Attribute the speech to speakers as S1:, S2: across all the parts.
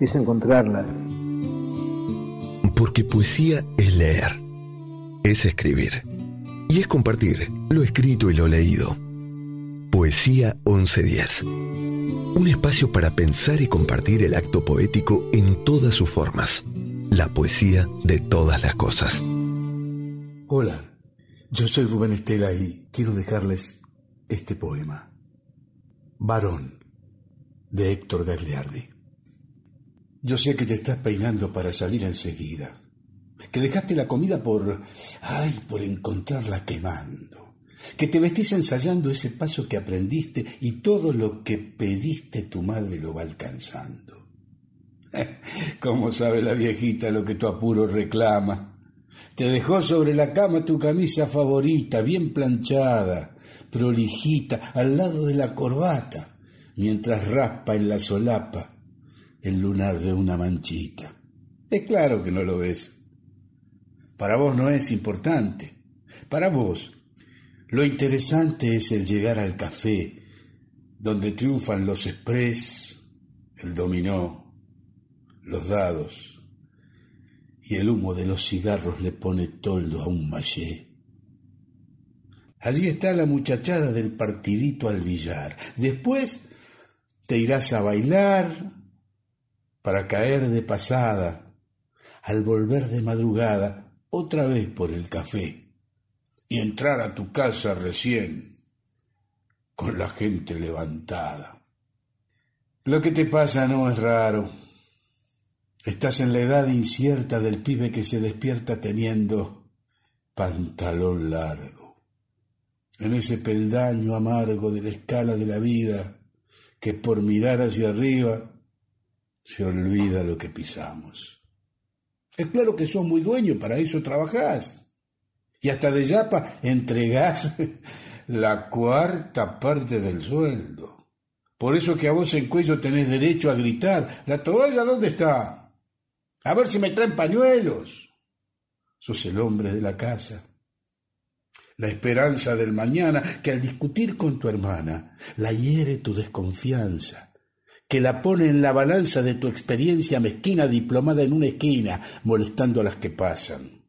S1: es encontrarlas.
S2: Porque poesía es leer, es escribir y es compartir lo escrito y lo leído. Poesía 1110. Un espacio para pensar y compartir el acto poético en todas sus formas. La poesía de todas las cosas.
S3: Hola, yo soy Rubén Estela y quiero dejarles este poema. Varón, de Héctor Gagliardi. Yo sé que te estás peinando para salir enseguida, que dejaste la comida por... ay, por encontrarla quemando, que te vestís ensayando ese paso que aprendiste y todo lo que pediste tu madre lo va alcanzando. ¿Cómo sabe la viejita lo que tu apuro reclama? Te dejó sobre la cama tu camisa favorita, bien planchada, prolijita al lado de la corbata, mientras raspa en la solapa el lunar de una manchita. Es claro que no lo ves. Para vos no es importante. Para vos, lo interesante es el llegar al café, donde triunfan los express, el dominó, los dados, y el humo de los cigarros le pone toldo a un mallé. Allí está la muchachada del partidito al billar. Después te irás a bailar para caer de pasada, al volver de madrugada, otra vez por el café, y entrar a tu casa recién, con la gente levantada. Lo que te pasa no es raro. Estás en la edad incierta del pibe que se despierta teniendo pantalón largo en ese peldaño amargo de la escala de la vida que por mirar hacia arriba se olvida lo que pisamos. Es claro que sos muy dueño, para eso trabajás. Y hasta de Yapa entregás la cuarta parte del sueldo. Por eso que a vos en cuello tenés derecho a gritar, ¿la toalla dónde está? A ver si me traen pañuelos. Sos el hombre de la casa. La esperanza del mañana que al discutir con tu hermana la hiere tu desconfianza, que la pone en la balanza de tu experiencia mezquina diplomada en una esquina, molestando a las que pasan.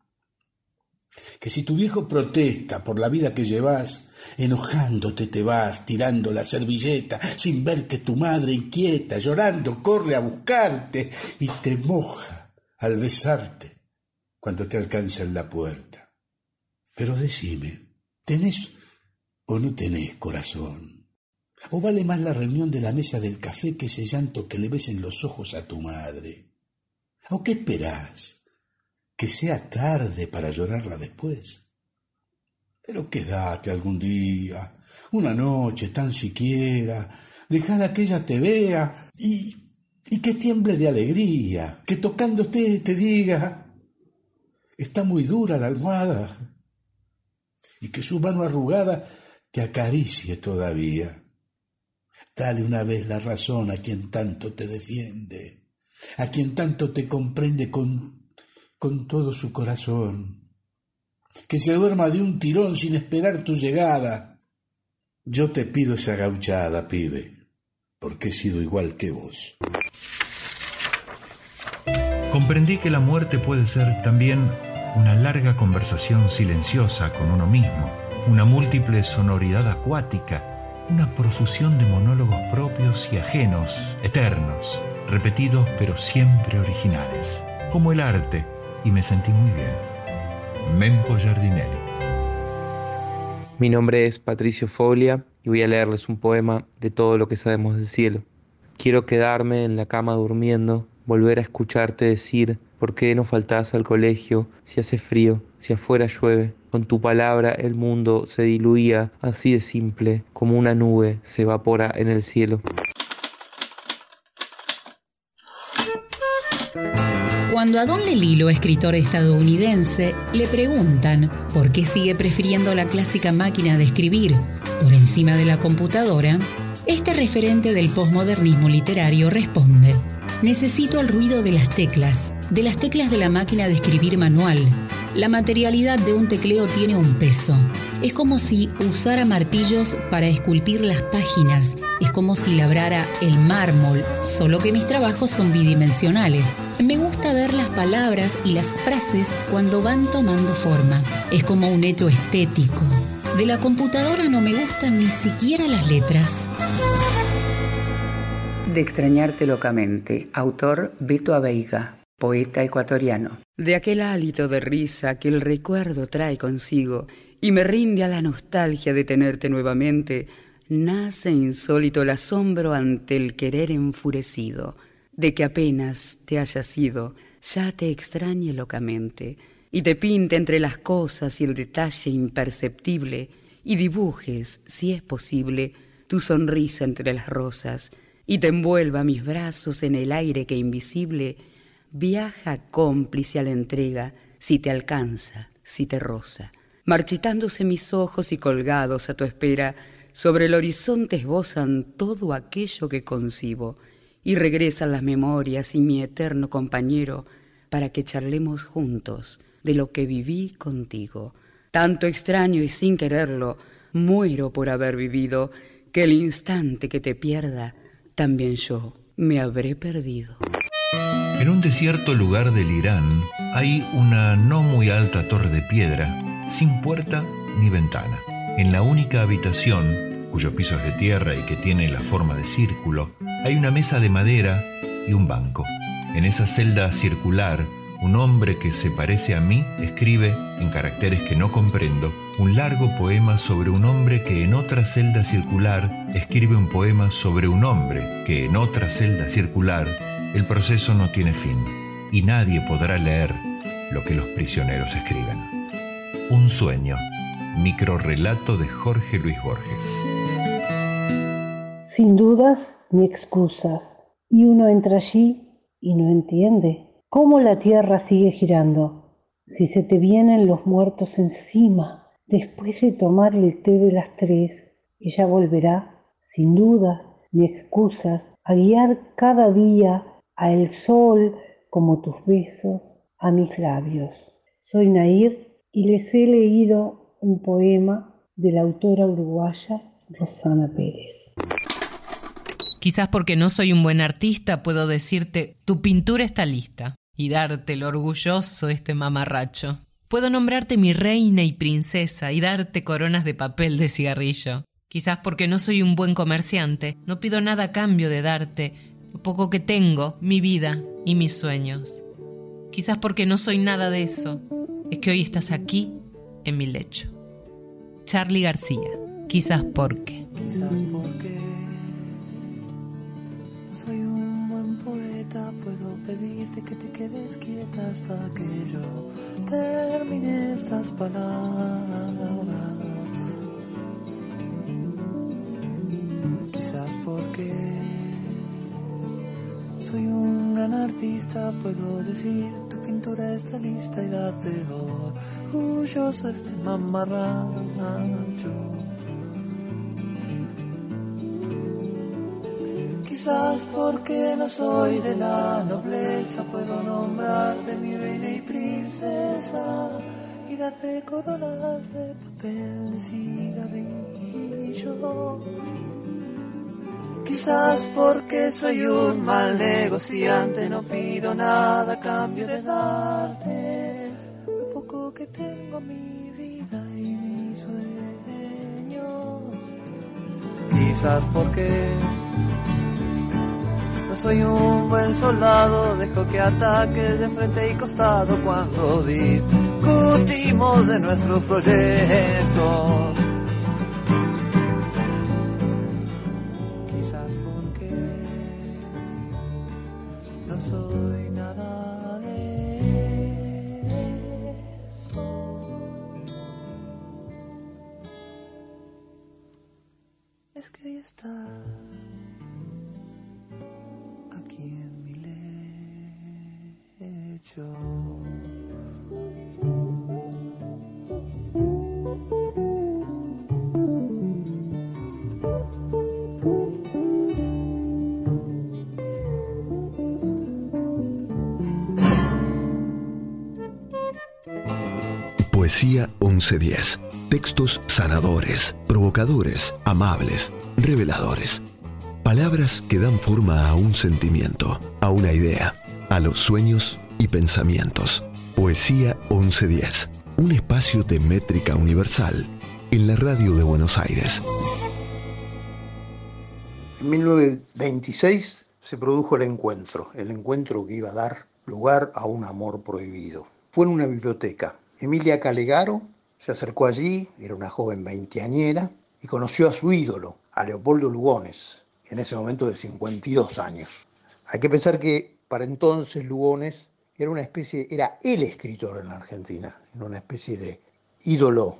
S3: Que si tu viejo protesta por la vida que llevas, enojándote te vas, tirando la servilleta, sin ver que tu madre inquieta, llorando, corre a buscarte y te moja al besarte cuando te alcanza en la puerta. Pero decime, ¿tenés o no tenés corazón? ¿O vale más la reunión de la mesa del café que ese llanto que le ves en los ojos a tu madre? ¿O qué esperás? ¿Que sea tarde para llorarla después? Pero quédate algún día, una noche tan siquiera, dejala que ella te vea y, y que tiemble de alegría, que tocándote te diga, está muy dura la almohada, y que su mano arrugada te acaricie todavía Dale una vez la razón a quien tanto te defiende, a quien tanto te comprende con, con todo su corazón. Que se duerma de un tirón sin esperar tu llegada. Yo te pido esa gauchada, pibe, porque he sido igual que vos.
S4: Comprendí que la muerte puede ser también una larga conversación silenciosa con uno mismo, una múltiple sonoridad acuática una profusión de monólogos propios y ajenos, eternos, repetidos pero siempre originales, como el arte, y me sentí muy bien. Mempo Giardinelli.
S5: Mi nombre es Patricio Foglia y voy a leerles un poema de todo lo que sabemos del cielo. Quiero quedarme en la cama durmiendo, volver a escucharte decir ¿Por qué no faltás al colegio si hace frío, si afuera llueve? Con tu palabra el mundo se diluía así de simple, como una nube se evapora en el cielo.
S6: Cuando a Don Lelilo, escritor estadounidense, le preguntan por qué sigue prefiriendo la clásica máquina de escribir por encima de la computadora, este referente del posmodernismo literario responde, necesito el ruido de las teclas, de las teclas de la máquina de escribir manual. La materialidad de un tecleo tiene un peso. Es como si usara martillos para esculpir las páginas. Es como si labrara el mármol, solo que mis trabajos son bidimensionales. Me gusta ver las palabras y las frases cuando van tomando forma. Es como un hecho estético. De la computadora no me gustan ni siquiera las letras.
S7: De extrañarte locamente, autor Beto Aveiga poeta ecuatoriano.
S8: De aquel hálito de risa que el recuerdo trae consigo y me rinde a la nostalgia de tenerte nuevamente, nace insólito el asombro ante el querer enfurecido, de que apenas te hayas ido, ya te extrañe locamente, y te pinte entre las cosas y el detalle imperceptible, y dibujes, si es posible, tu sonrisa entre las rosas, y te envuelva mis brazos en el aire que invisible viaja cómplice a la entrega si te alcanza, si te roza. Marchitándose mis ojos y colgados a tu espera, sobre el horizonte esbozan todo aquello que concibo, y regresan las memorias y mi eterno compañero para que charlemos juntos de lo que viví contigo. Tanto extraño y sin quererlo, muero por haber vivido, que el instante que te pierda, también yo me habré perdido.
S4: En un desierto lugar del Irán hay una no muy alta torre de piedra, sin puerta ni ventana. En la única habitación, cuyo piso es de tierra y que tiene la forma de círculo, hay una mesa de madera y un banco. En esa celda circular, un hombre que se parece a mí escribe, en caracteres que no comprendo, un largo poema sobre un hombre que en otra celda circular escribe un poema sobre un hombre que en otra celda circular el proceso no tiene fin y nadie podrá leer lo que los prisioneros escriben. Un sueño, microrrelato de Jorge Luis Borges.
S9: Sin dudas ni excusas, y uno entra allí y no entiende cómo la Tierra sigue girando, Si se te vienen los muertos encima, después de tomar el té de las tres, ella volverá, sin dudas ni excusas, a guiar cada día a el sol como tus besos a mis labios. Soy Nair y les he leído un poema de la autora uruguaya Rosana Pérez.
S10: Quizás porque no soy un buen artista puedo decirte, tu pintura está lista, y darte el orgulloso este mamarracho. Puedo nombrarte mi reina y princesa y darte coronas de papel de cigarrillo. Quizás porque no soy un buen comerciante, no pido nada a cambio de darte poco que tengo, mi vida y mis sueños. Quizás porque no soy nada de eso, es que hoy estás aquí, en mi lecho. Charlie García, quizás porque.
S11: Quizás porque soy un buen poeta, puedo pedirte que te quedes quieta hasta que yo termine estas palabras. Quizás porque soy un gran artista, puedo decir tu pintura está lista y darte orgulloso este mamarracho. Quizás porque no soy de la nobleza, puedo nombrarte mi reina y princesa y darte coronas de papel de cigarrillo. Quizás porque soy un mal negociante, no pido nada a cambio de darte lo poco que tengo mi vida y mis sueños. Quizás porque no soy un buen soldado, dejo que ataques de frente y costado cuando discutimos de nuestros proyectos.
S2: 1110. Textos sanadores, provocadores, amables, reveladores. Palabras que dan forma a un sentimiento, a una idea, a los sueños y pensamientos. Poesía 1110. Un espacio de métrica universal en la radio de Buenos Aires.
S12: En 1926 se produjo el encuentro, el encuentro que iba a dar lugar a un amor prohibido. Fue en una biblioteca. Emilia Calegaro se acercó allí, era una joven veinteañera, y conoció a su ídolo, a Leopoldo Lugones, en ese momento de 52 años. Hay que pensar que para entonces Lugones era una especie, era el escritor en la Argentina, era una especie de ídolo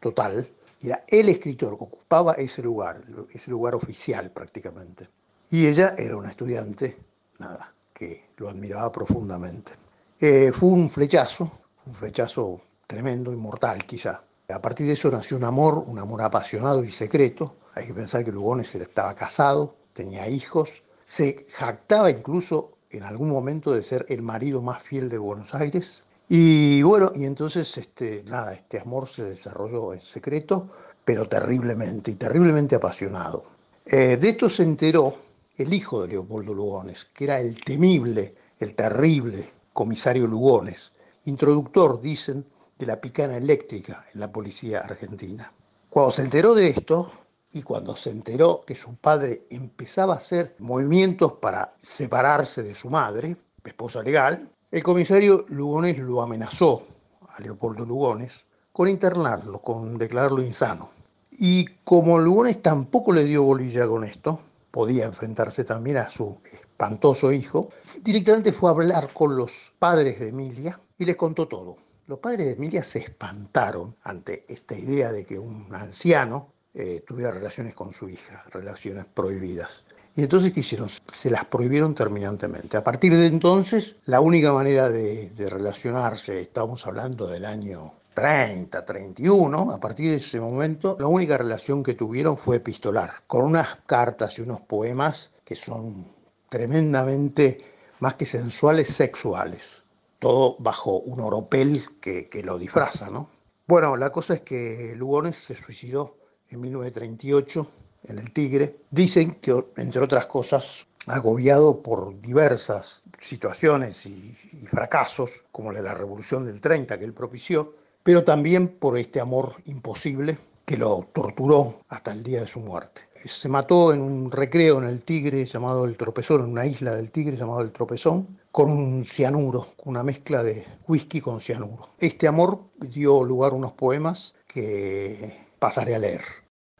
S12: total, era el escritor, ocupaba ese lugar, ese lugar oficial prácticamente. Y ella era una estudiante, nada, que lo admiraba profundamente. Eh, fue un flechazo, un flechazo tremendo y mortal quizá. A partir de eso nació un amor, un amor apasionado y secreto. Hay que pensar que Lugones estaba casado, tenía hijos, se jactaba incluso en algún momento de ser el marido más fiel de Buenos Aires. Y bueno, y entonces este, nada, este amor se desarrolló en secreto, pero terriblemente, y terriblemente apasionado. Eh, de esto se enteró el hijo de Leopoldo Lugones, que era el temible, el terrible comisario Lugones, introductor, dicen, de la picana eléctrica en la policía argentina. Cuando se enteró de esto, y cuando se enteró que su padre empezaba a hacer movimientos para separarse de su madre, esposa legal, el comisario Lugones lo amenazó a Leopoldo Lugones con internarlo, con declararlo insano. Y como Lugones tampoco le dio bolilla con esto, podía enfrentarse también a su espantoso hijo, directamente fue a hablar con los padres de Emilia y les contó todo. Los padres de Emilia se espantaron ante esta idea de que un anciano eh, tuviera relaciones con su hija, relaciones prohibidas. Y entonces, ¿qué hicieron? Se las prohibieron terminantemente. A partir de entonces, la única manera de, relacionarse, estamos hablando del año 30, 31, a partir de ese momento, la única relación que tuvieron fue epistolar, con unas cartas y unos poemas que son tremendamente más que sensuales, sexuales. Todo bajo un oropel que, que lo disfraza, ¿no? Bueno, la cosa es que Lugones se suicidó en 1938 en el Tigre. Dicen que, entre otras cosas, agobiado por diversas situaciones y, fracasos, como la Revolución del 30 que él propició, pero también por este amor imposible que lo torturó hasta el día de su muerte. Se mató en un recreo en el Tigre llamado El Tropezón, en una isla del Tigre llamado El Tropezón, con un cianuro, una mezcla de whisky con cianuro. Este amor dio lugar a unos poemas que pasaré a leer.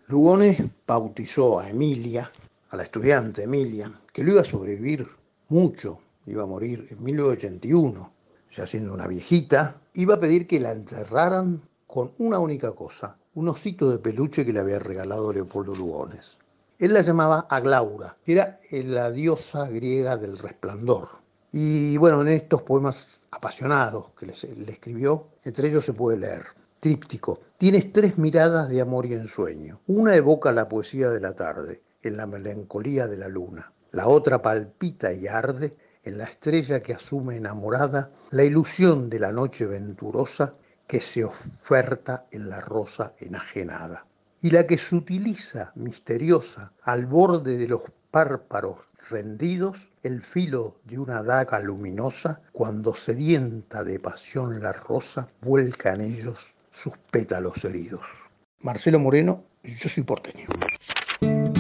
S12: Lugones bautizó a Emilia, a la estudiante Emilia, que lo iba a sobrevivir mucho, iba a morir en 1981, ya siendo una viejita, iba a pedir que la enterraran con una única cosa, un osito de peluche que le había regalado Leopoldo Lugones. Él la llamaba Aglaura, que era la diosa griega del resplandor. Y bueno, en estos poemas apasionados que le escribió, entre ellos se puede leer. Tríptico. Tienes tres miradas de amor y ensueño. Una evoca la poesía de la tarde, en la melancolía de la luna. La otra palpita y arde en la estrella que asume enamorada la ilusión de la noche venturosa que se oferta en la rosa enajenada. Y la que se utiliza misteriosa al borde de los párpados rendidos el filo de una daga luminosa cuando sedienta de pasión la rosa vuelca en ellos sus pétalos heridos. Marcelo Moreno, yo soy porteño.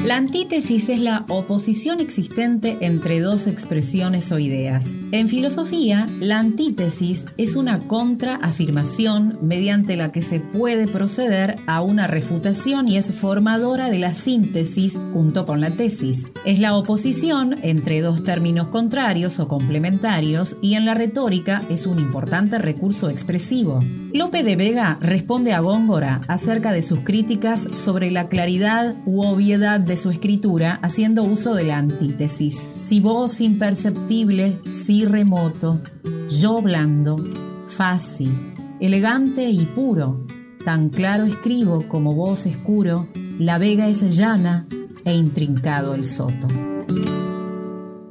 S6: La antítesis es la oposición existente entre dos expresiones o ideas. En filosofía, la antítesis es una contraafirmación mediante la que se puede proceder a una refutación y es formadora de la síntesis junto con la tesis. Es la oposición entre dos términos contrarios o complementarios y en la retórica es un importante recurso expresivo. Lope de Vega responde a Góngora acerca de sus críticas sobre la claridad u obviedad de su escritura haciendo uso de la antítesis. Si vos imperceptible, si remoto, yo blando, fácil, elegante y puro, tan claro escribo como vos escuro, la vega es llana e intrincado el soto.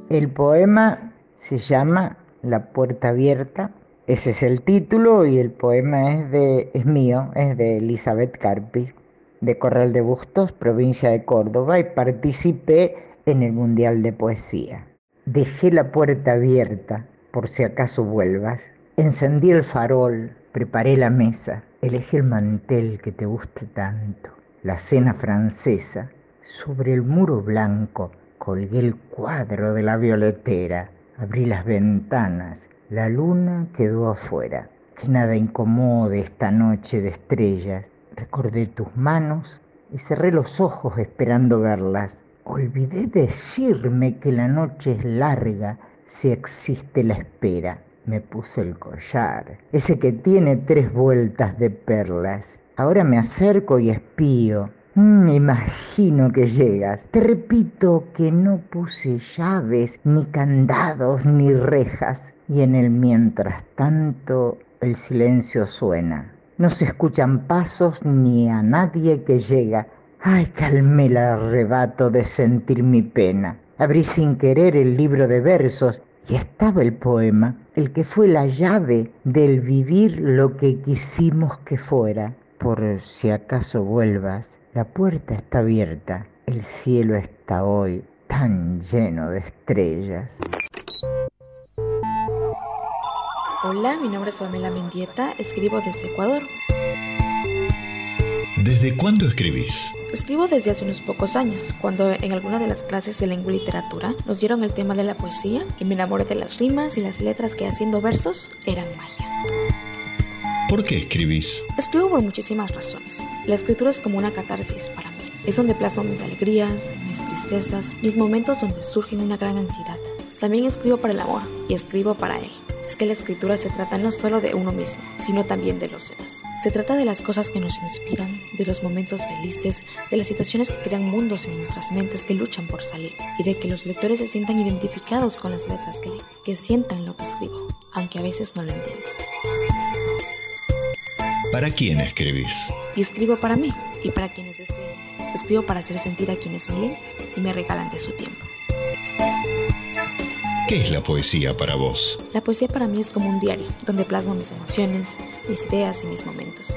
S13: El poema se llama La puerta abierta. Ese es el título y el poema es de es mío, es de Elizabeth Carpi de Corral de Bustos, provincia de Córdoba, y participé en el Mundial de Poesía. Dejé la puerta abierta por si acaso vuelvas. Encendí el farol, preparé la mesa, elegí el mantel que te guste tanto, la cena francesa. Sobre el muro blanco colgué el cuadro de la violetera, abrí las ventanas, la luna quedó afuera. Que nada incomode esta noche de estrellas Recordé tus manos y cerré los ojos esperando verlas. Olvidé decirme que la noche es larga si existe la espera. Me puse el collar, ese que tiene tres vueltas de perlas. Ahora me acerco y espío. Mm, imagino que llegas. Te repito que no puse llaves, ni candados, ni rejas. Y en el mientras tanto el silencio suena. No se escuchan pasos ni a nadie que llega. Ay, calmé el arrebato de sentir mi pena. Abrí sin querer el libro de versos y estaba el poema, el que fue la llave del vivir lo que quisimos que fuera. Por si acaso vuelvas, la puerta está abierta, el cielo está hoy tan lleno de estrellas.
S14: Hola, mi nombre es Pamela Mendieta, escribo desde Ecuador.
S4: ¿Desde cuándo escribís?
S14: Escribo desde hace unos pocos años, cuando en alguna de las clases de lengua y literatura nos dieron el tema de la poesía y me enamoré de las rimas y las letras que haciendo versos eran magia.
S4: ¿Por qué escribís?
S14: Escribo por muchísimas razones. La escritura es como una catarsis para mí. Es donde plasmo mis alegrías, mis tristezas, mis momentos donde surgen una gran ansiedad. También escribo para el amor y escribo para él. es que la escritura se trata no solo de uno mismo, sino también de los demás. Se trata de las cosas que nos inspiran, de los momentos felices, de las situaciones que crean mundos en nuestras mentes que luchan por salir y de que los lectores se sientan identificados con las letras que leen, que sientan lo que escribo, aunque a veces no lo entiendan.
S4: ¿Para quién escribís?
S14: Y escribo para mí y para quienes deseen. Escribo para hacer sentir a quienes me leen y me regalan de su tiempo.
S4: ¿Qué es la poesía para vos?
S14: La poesía para mí es como un diario, donde plasmo mis emociones, mis ideas y mis momentos.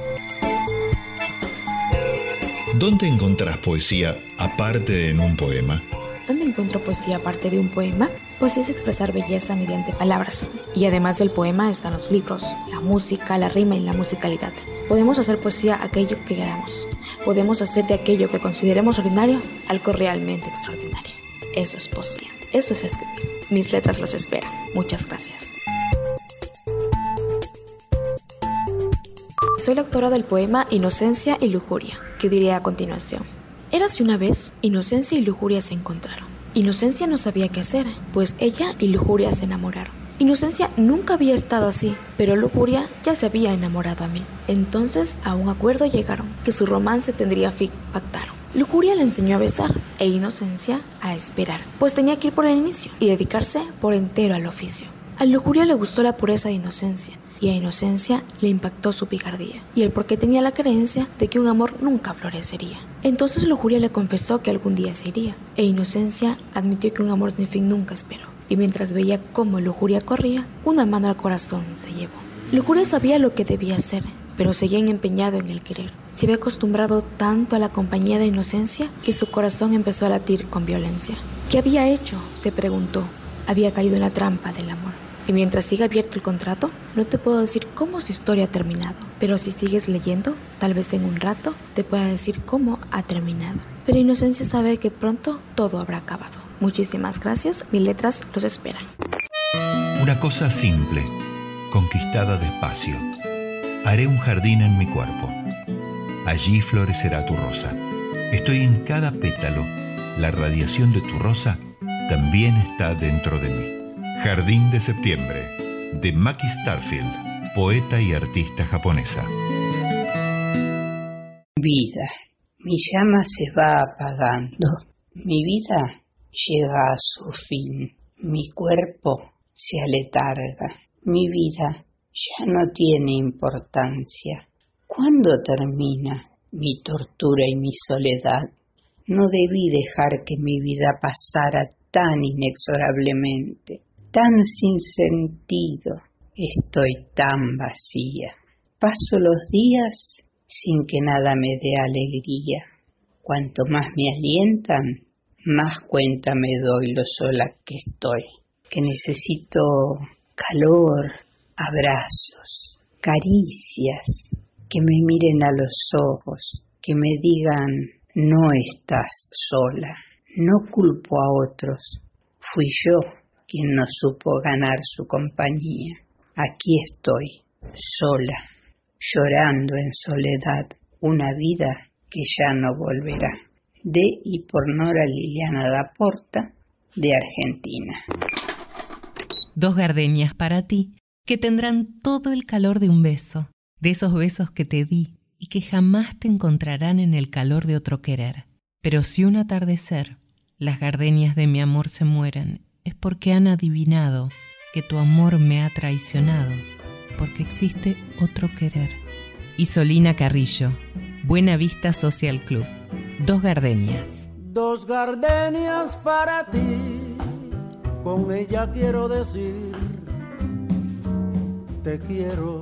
S4: ¿Dónde encontrás poesía aparte de en un poema?
S14: ¿Dónde encuentro poesía aparte de un poema? Poesía es expresar belleza mediante palabras. Y además del poema están los libros, la música, la rima y la musicalidad. Podemos hacer poesía aquello que queramos. Podemos hacer de aquello que consideremos ordinario algo realmente extraordinario. Eso es poesía. Eso es escribir. Mis letras los esperan. Muchas gracias. Soy la autora del poema Inocencia y Lujuria, que diré a continuación. Érase una vez, Inocencia y Lujuria se encontraron. Inocencia no sabía qué hacer, pues ella y Lujuria se enamoraron. Inocencia nunca había estado así, pero Lujuria ya se había enamorado a mí. Entonces a un acuerdo llegaron, que su romance tendría fin, pactaron. Lujuria le enseñó a besar e Inocencia a esperar, pues tenía que ir por el inicio y dedicarse por entero al oficio. A Lujuria le gustó la pureza de Inocencia y a Inocencia le impactó su picardía y el por qué tenía la creencia de que un amor nunca florecería. Entonces Lujuria le confesó que algún día se iría e Inocencia admitió que un amor sin fin nunca esperó. Y mientras veía cómo Lujuria corría, una mano al corazón se llevó. Lujuria sabía lo que debía hacer, pero seguía empeñado en el querer. Se había acostumbrado tanto a la compañía de inocencia que su corazón empezó a latir con violencia. ¿Qué había hecho? se preguntó. Había caído en la trampa del amor. Y mientras siga abierto el contrato, no te puedo decir cómo su historia ha terminado. Pero si sigues leyendo, tal vez en un rato te pueda decir cómo ha terminado. Pero Inocencia sabe que pronto todo habrá acabado. Muchísimas gracias, mis letras los esperan.
S4: Una cosa simple, conquistada despacio Haré un jardín en mi cuerpo. Allí florecerá tu rosa. Estoy en cada pétalo. La radiación de tu rosa también está dentro de mí. Jardín de septiembre, de Maki Starfield, poeta y artista japonesa.
S15: Vida. Mi llama se va apagando. Mi vida llega a su fin. Mi cuerpo se aletarga. Mi vida ya no tiene importancia. ¿Cuándo termina mi tortura y mi soledad? No debí dejar que mi vida pasara tan inexorablemente, tan sin sentido. Estoy tan vacía. Paso los días sin que nada me dé alegría. Cuanto más me alientan, más cuenta me doy lo sola que estoy, que necesito calor, abrazos, caricias, que me miren a los ojos, que me digan, no estás sola, no culpo a otros, fui yo quien no supo ganar su compañía. Aquí estoy, sola, llorando en soledad una vida que ya no volverá. De y por Nora Liliana Laporta, de Argentina.
S10: Dos gardenias para ti que tendrán todo el calor de un beso, de esos besos que te di y que jamás te encontrarán en el calor de otro querer. Pero si un atardecer las gardenias de mi amor se mueren, es porque han adivinado que tu amor me ha traicionado, porque existe otro querer. Isolina Carrillo, Buena Vista Social Club. Dos gardenias.
S16: Dos gardenias para ti, con ella quiero decir te quiero,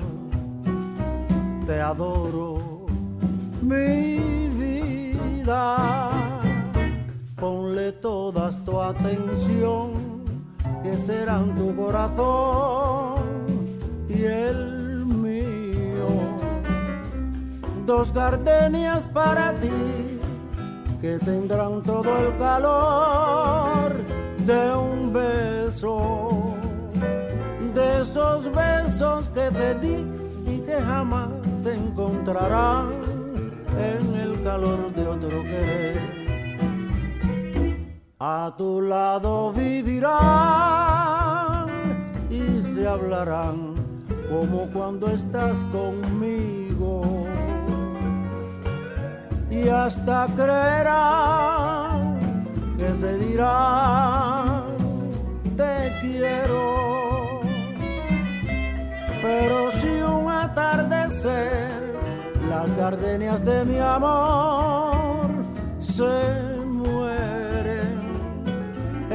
S16: te adoro, mi vida. Ponle toda tu atención, que serán tu corazón y el mío. Dos gardenias para ti, que tendrán todo el calor de un beso de esos besos que te di y que jamás te encontrarán en el calor A tu lado vivirán y se hablarán como cuando estás conmigo. Y hasta creerán que se dirán te quiero. Pero si un atardecer las gardenias de mi amor se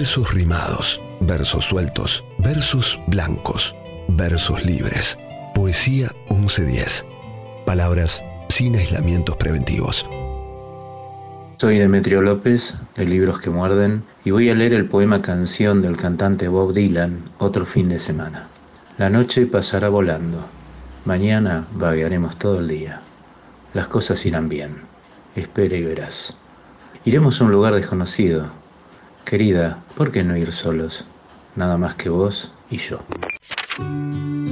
S2: Versos rimados, versos sueltos, versos blancos, versos libres. Poesía 1110. Palabras sin aislamientos preventivos.
S17: Soy Demetrio López, de Libros que Muerden, y voy a leer el poema Canción del cantante Bob Dylan otro fin de semana. La noche pasará volando. Mañana vaguearemos todo el día. Las cosas irán bien. Espera y verás. Iremos a un lugar desconocido, Querida, ¿por qué no ir solos? Nada más que vos y yo.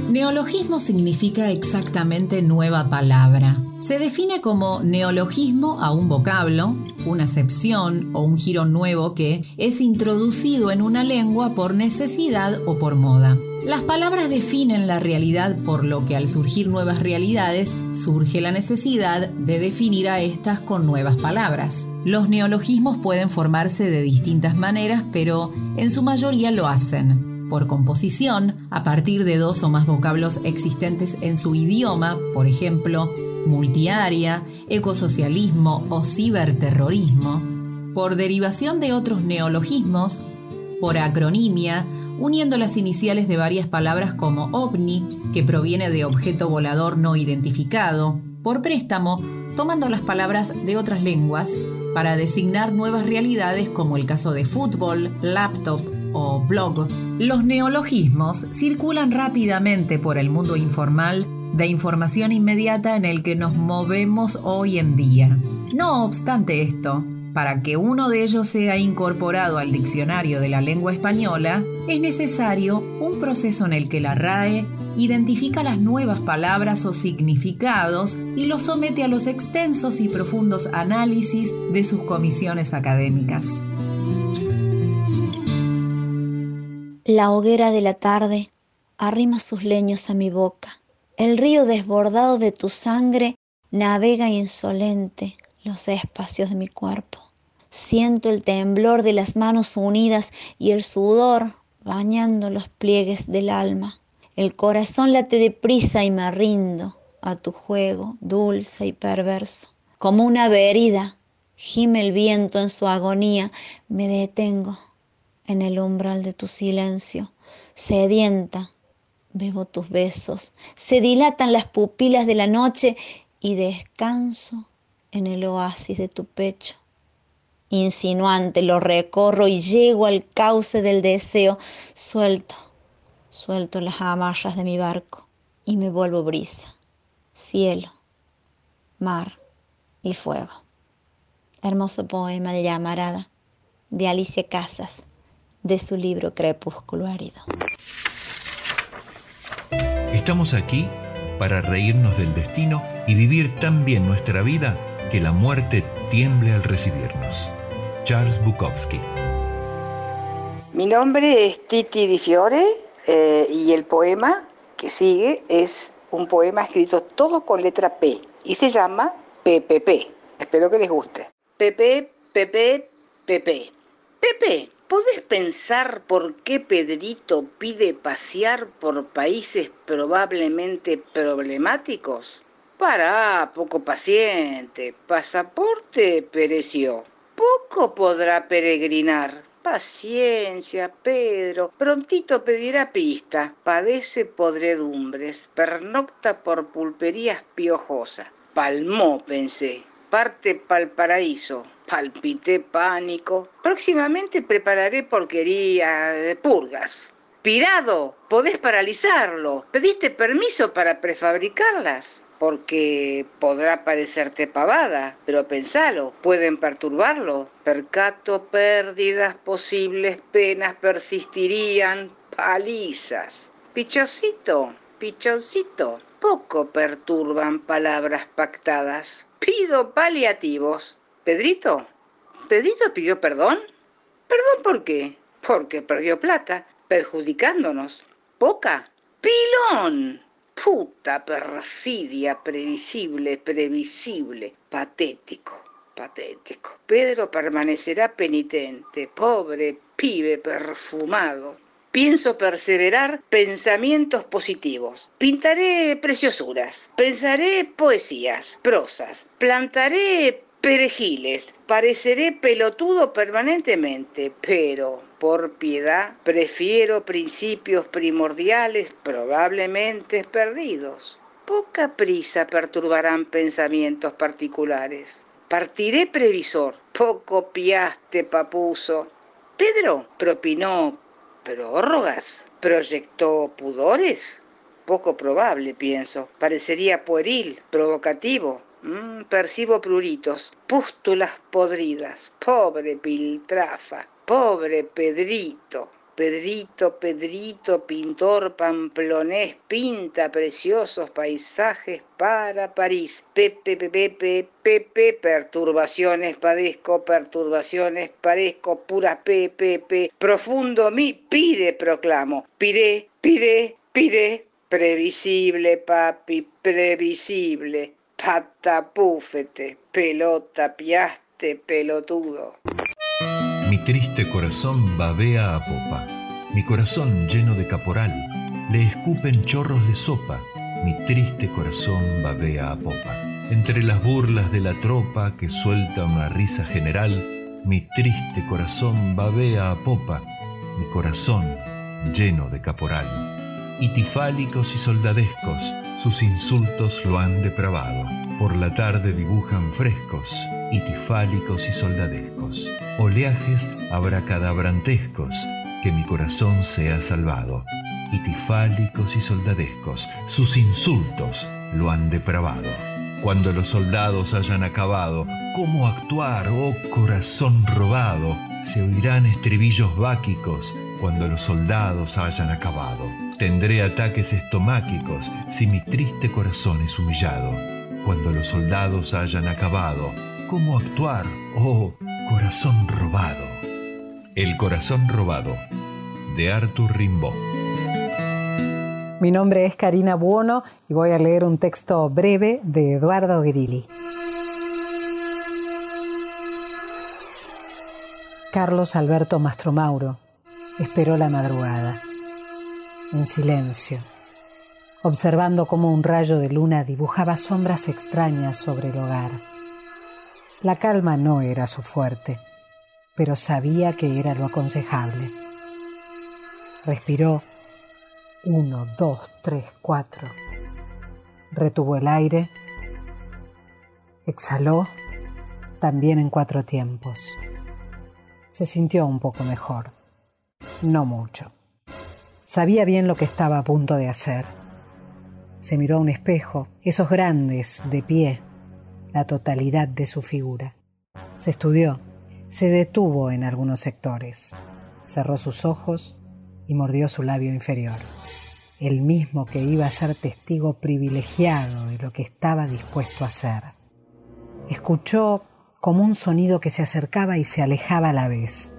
S6: Neologismo significa exactamente nueva palabra. Se define como neologismo a un vocablo, una acepción o un giro nuevo que es introducido en una lengua por necesidad o por moda. Las palabras definen la realidad por lo que al surgir nuevas realidades surge la necesidad de definir a estas con nuevas palabras. Los neologismos pueden formarse de distintas maneras, pero en su mayoría lo hacen por composición, a partir de dos o más vocablos existentes en su idioma, por ejemplo, multiaria, ecosocialismo o ciberterrorismo, por derivación de otros neologismos, por acronimia, uniendo las iniciales de varias palabras como ovni, que proviene de objeto volador no identificado, por préstamo, tomando las palabras de otras lenguas para designar nuevas realidades como el caso de fútbol, laptop o blog. Los neologismos circulan rápidamente por el mundo informal de información inmediata en el que nos movemos hoy en día. No obstante esto, para que uno de ellos sea incorporado al diccionario de la lengua española, es necesario un proceso en el que la RAE identifica las nuevas palabras o significados y los somete a los extensos y profundos análisis de sus comisiones académicas.
S18: La hoguera de la tarde arrima sus leños a mi boca. El río desbordado de tu sangre navega insolente los espacios de mi cuerpo. Siento el temblor de las manos unidas y el sudor bañando los pliegues del alma. El corazón late deprisa y me rindo a tu juego dulce y perverso. Como una herida, gime el viento en su agonía, me detengo en el umbral de tu silencio, sedienta, bebo tus besos, se dilatan las pupilas de la noche y descanso en el oasis de tu pecho. Insinuante lo recorro y llego al cauce del deseo, suelto Suelto las amarras de mi barco y me vuelvo brisa, cielo, mar y fuego. Hermoso poema de llamarada de Alicia Casas, de su libro Crepúsculo Árido.
S4: Estamos aquí para reírnos del destino y vivir tan bien nuestra vida que la muerte tiemble al recibirnos. Charles Bukowski.
S19: Mi nombre es Titi Di Fiore eh, y el poema que sigue es un poema escrito todo con letra P y se llama PPP. Espero que les guste. PP, PP, PP. Pepe, ¿podés pensar por qué Pedrito pide pasear por países probablemente problemáticos? Para, poco paciente. Pasaporte pereció. Poco podrá peregrinar. Paciencia, Pedro. Prontito pedirá pista. Padece podredumbres. Pernocta por pulperías piojosas. Palmó, pensé. Parte pa'l paraíso. Palpité pánico. Próximamente prepararé porquería de purgas. Pirado, podés paralizarlo. ¿Pediste permiso para prefabricarlas? Porque podrá parecerte pavada, pero pensalo, pueden perturbarlo. Percato, pérdidas, posibles penas persistirían, palizas. Pichocito, pichoncito, poco perturban palabras pactadas. Pido paliativos. ¿Pedrito? ¿Pedrito pidió perdón? ¿Perdón por qué? Porque perdió plata, perjudicándonos. ¿Poca? ¡Pilón! Puta perfidia, previsible, previsible, patético, patético. Pedro permanecerá penitente, pobre pibe perfumado. Pienso perseverar pensamientos positivos. Pintaré preciosuras, pensaré poesías, prosas, plantaré perejiles, pareceré pelotudo permanentemente, pero por piedad prefiero principios primordiales probablemente perdidos. Poca prisa perturbarán pensamientos particulares. Partiré previsor, poco piaste papuso. Pedro propinó prórrogas, proyectó pudores. Poco probable, pienso. Parecería pueril, provocativo, Mm, percibo pruritos, pústulas podridas. Pobre Piltrafa, pobre Pedrito. Pedrito, Pedrito, pintor pamplonés, pinta preciosos paisajes para París. Pepe, Pepe, Pepe, perturbaciones padezco, perturbaciones parezco, pura Pepe, profundo mi pide proclamo. Pide, pide, pide, previsible, papi, previsible patapúfete, pelota, piaste, pelotudo.
S4: Mi triste corazón babea a popa, mi corazón lleno de caporal, le escupen chorros de sopa, mi triste corazón babea a popa. Entre las burlas de la tropa que suelta una risa general, mi triste corazón babea a popa, mi corazón lleno de caporal. Itifálicos y soldadescos, sus insultos lo han depravado. Por la tarde dibujan frescos, itifálicos y soldadescos, oleajes abracadabrantescos, que mi corazón sea salvado. Itifálicos y soldadescos, sus insultos lo han depravado. Cuando los soldados hayan acabado, ¿cómo actuar, oh corazón robado? Se oirán estribillos báquicos cuando los soldados hayan acabado. Tendré ataques estomáquicos si mi triste corazón es humillado. Cuando los soldados hayan acabado, ¿cómo actuar, oh corazón robado? El corazón robado, de Arthur Rimbaud.
S20: Mi nombre es Karina Buono y voy a leer un texto breve de Eduardo Grilli. Carlos Alberto Mastromauro esperó la madrugada en silencio, observando cómo un rayo de luna dibujaba sombras extrañas sobre el hogar. La calma no era su fuerte, pero sabía que era lo aconsejable. Respiró uno, dos, tres, cuatro. Retuvo el aire, exhaló también en cuatro tiempos. Se sintió un poco mejor, no mucho. Sabía bien lo que estaba a punto de hacer. Se miró a un espejo, esos grandes, de pie, la totalidad de su figura. Se estudió, se detuvo en algunos sectores. cerró sus ojos y mordió su labio inferior, el mismo que iba a ser testigo privilegiado de lo que estaba dispuesto a hacer. Escuchó como un sonido que se acercaba y se alejaba a la vez,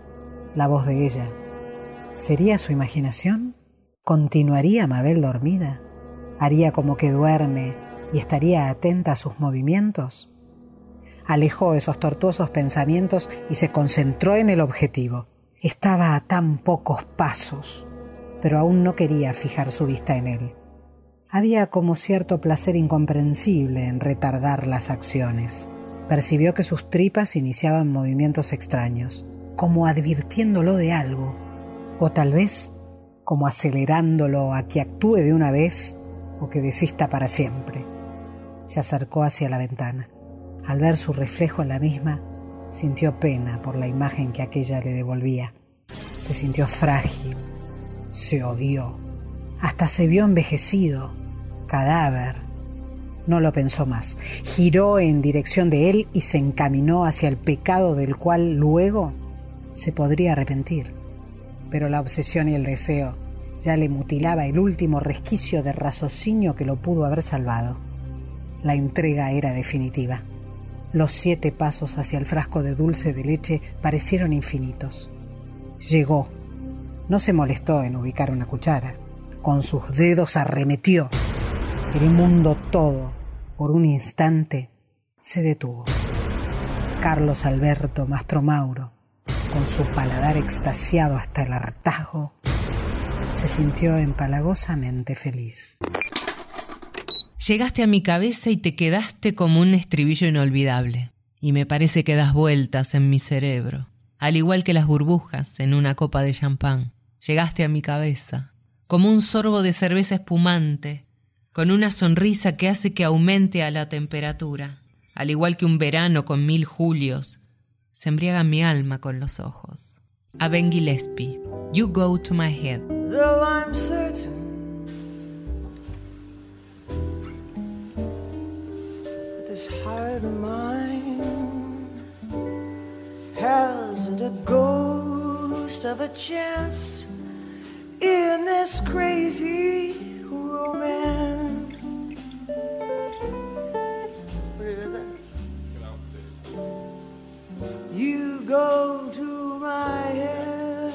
S20: la voz de ella. ¿Sería su imaginación? ¿Continuaría Mabel dormida? ¿Haría como que duerme y estaría atenta a sus movimientos? Alejó esos tortuosos pensamientos y se concentró en el objetivo. Estaba a tan pocos pasos, pero aún no quería fijar su vista en él. Había como cierto placer incomprensible en retardar las acciones. Percibió que sus tripas iniciaban movimientos extraños, como advirtiéndolo de algo, o tal vez como acelerándolo a que actúe de una vez o que desista para siempre. Se acercó hacia la ventana. Al ver su reflejo en la misma, sintió pena por la imagen que aquella le devolvía. Se sintió frágil, se odió, hasta se vio envejecido, cadáver. No lo pensó más. Giró en dirección de él y se encaminó hacia el pecado del cual luego se podría arrepentir pero la obsesión y el deseo ya le mutilaba el último resquicio de raciocinio que lo pudo haber salvado. La entrega era definitiva. Los siete pasos hacia el frasco de dulce de leche parecieron infinitos. Llegó. No se molestó en ubicar una cuchara. Con sus dedos arremetió. El mundo todo, por un instante, se detuvo. Carlos Alberto Mastromauro, con su paladar extasiado hasta el hartazgo, se sintió empalagosamente feliz.
S10: Llegaste a mi cabeza y te quedaste como un estribillo inolvidable, y me parece que das vueltas en mi cerebro, al igual que las burbujas en una copa de champán. Llegaste a mi cabeza, como un sorbo de cerveza espumante, con una sonrisa que hace que aumente a la temperatura, al igual que un verano con mil julios se embriaga mi alma con los ojos. A Ben Gillespie, You Go to My Head.
S21: Though I'm certain that this heart of mine hasn't a ghost of a chance in this crazy romance. You go to my head.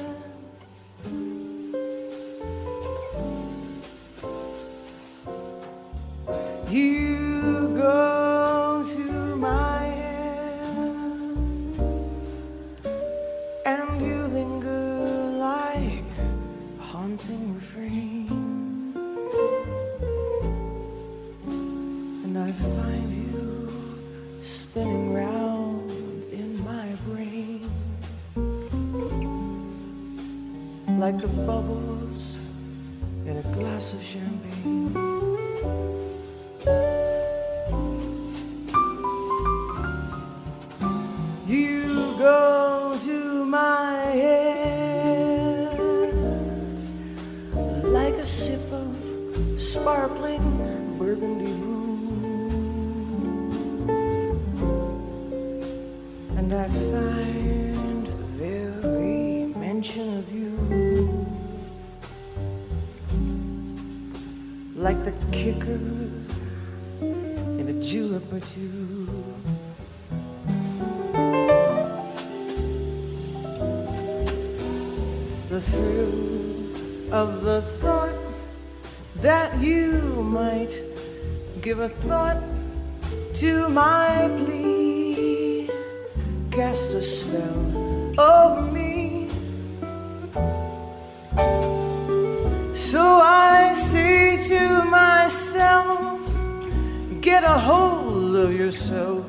S21: You go like the bubbles in a glass of champagne. You go to my head like a sip of sparkling burgundy brew, and I find the very mention of you like the kicker in a julep or two. the thrill of the thought that you might give a thought to my plea, cast a spell over me. Get a hold of yourself.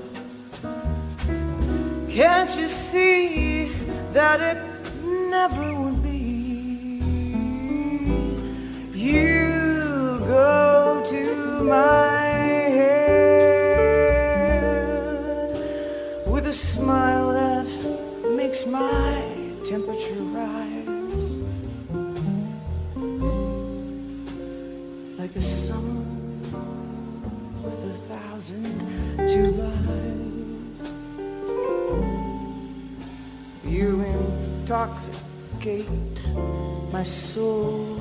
S21: Can't you see that it never intoxicate
S22: my soul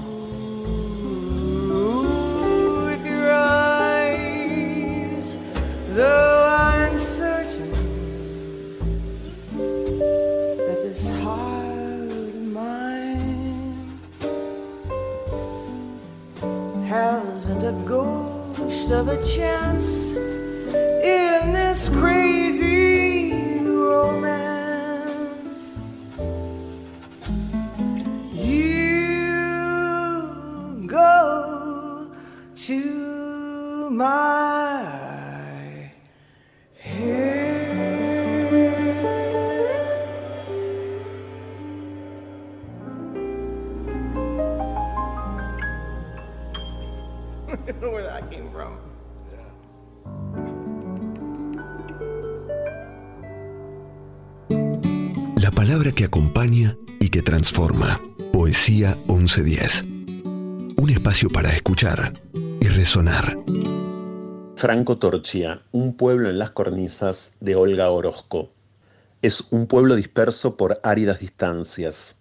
S2: transforma. Poesía 1110. Un espacio para escuchar y resonar.
S23: Franco Torchia, un pueblo en las cornisas de Olga Orozco. Es un pueblo disperso por áridas distancias,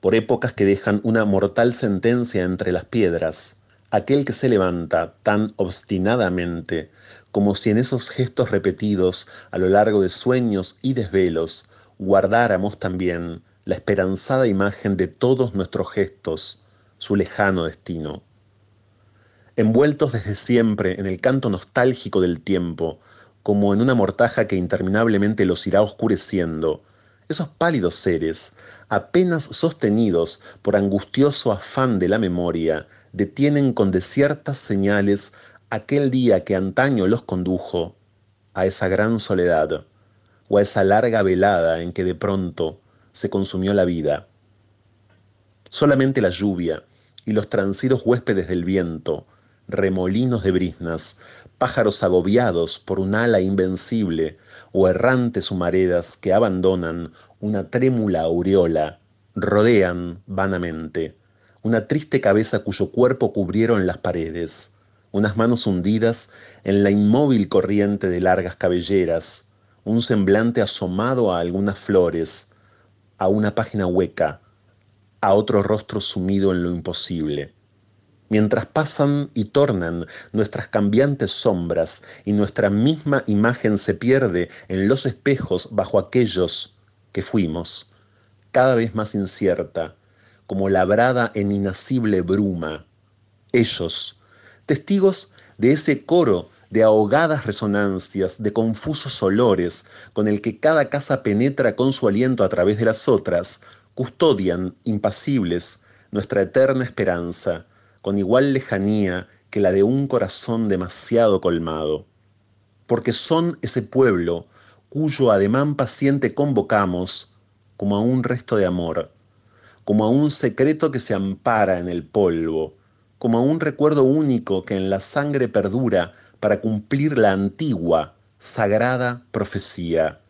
S23: por épocas que dejan una mortal sentencia entre las piedras, aquel que se levanta tan obstinadamente como si en esos gestos repetidos a lo largo de sueños y desvelos guardáramos también la esperanzada imagen de todos nuestros gestos, su lejano destino. Envueltos desde siempre en el canto nostálgico del tiempo, como en una mortaja que interminablemente los irá oscureciendo, esos pálidos seres, apenas sostenidos por angustioso afán de la memoria, detienen con desiertas señales aquel día que antaño los condujo a esa gran soledad o a esa larga velada en que de pronto se consumió la vida. Solamente la lluvia y los transidos huéspedes del viento, remolinos de brisnas, pájaros agobiados por un ala invencible o errantes humaredas que abandonan una trémula aureola, rodean vanamente una triste cabeza cuyo cuerpo cubrieron las paredes, unas manos hundidas en la inmóvil corriente de largas cabelleras, un semblante asomado a algunas flores, a una página hueca, a otro rostro sumido en lo imposible. Mientras pasan y tornan nuestras cambiantes sombras y nuestra misma imagen se pierde en los espejos bajo aquellos que fuimos, cada vez más incierta, como labrada en inacible bruma. Ellos, testigos de ese coro de ahogadas resonancias, de confusos olores, con el que cada casa penetra con su aliento a través de las otras, custodian, impasibles, nuestra eterna esperanza, con igual lejanía que la de un corazón demasiado colmado. Porque son ese pueblo cuyo ademán paciente convocamos como a un resto de amor, como a un secreto que se ampara en el polvo, como a un recuerdo único que en la sangre perdura para cumplir la antigua, sagrada profecía.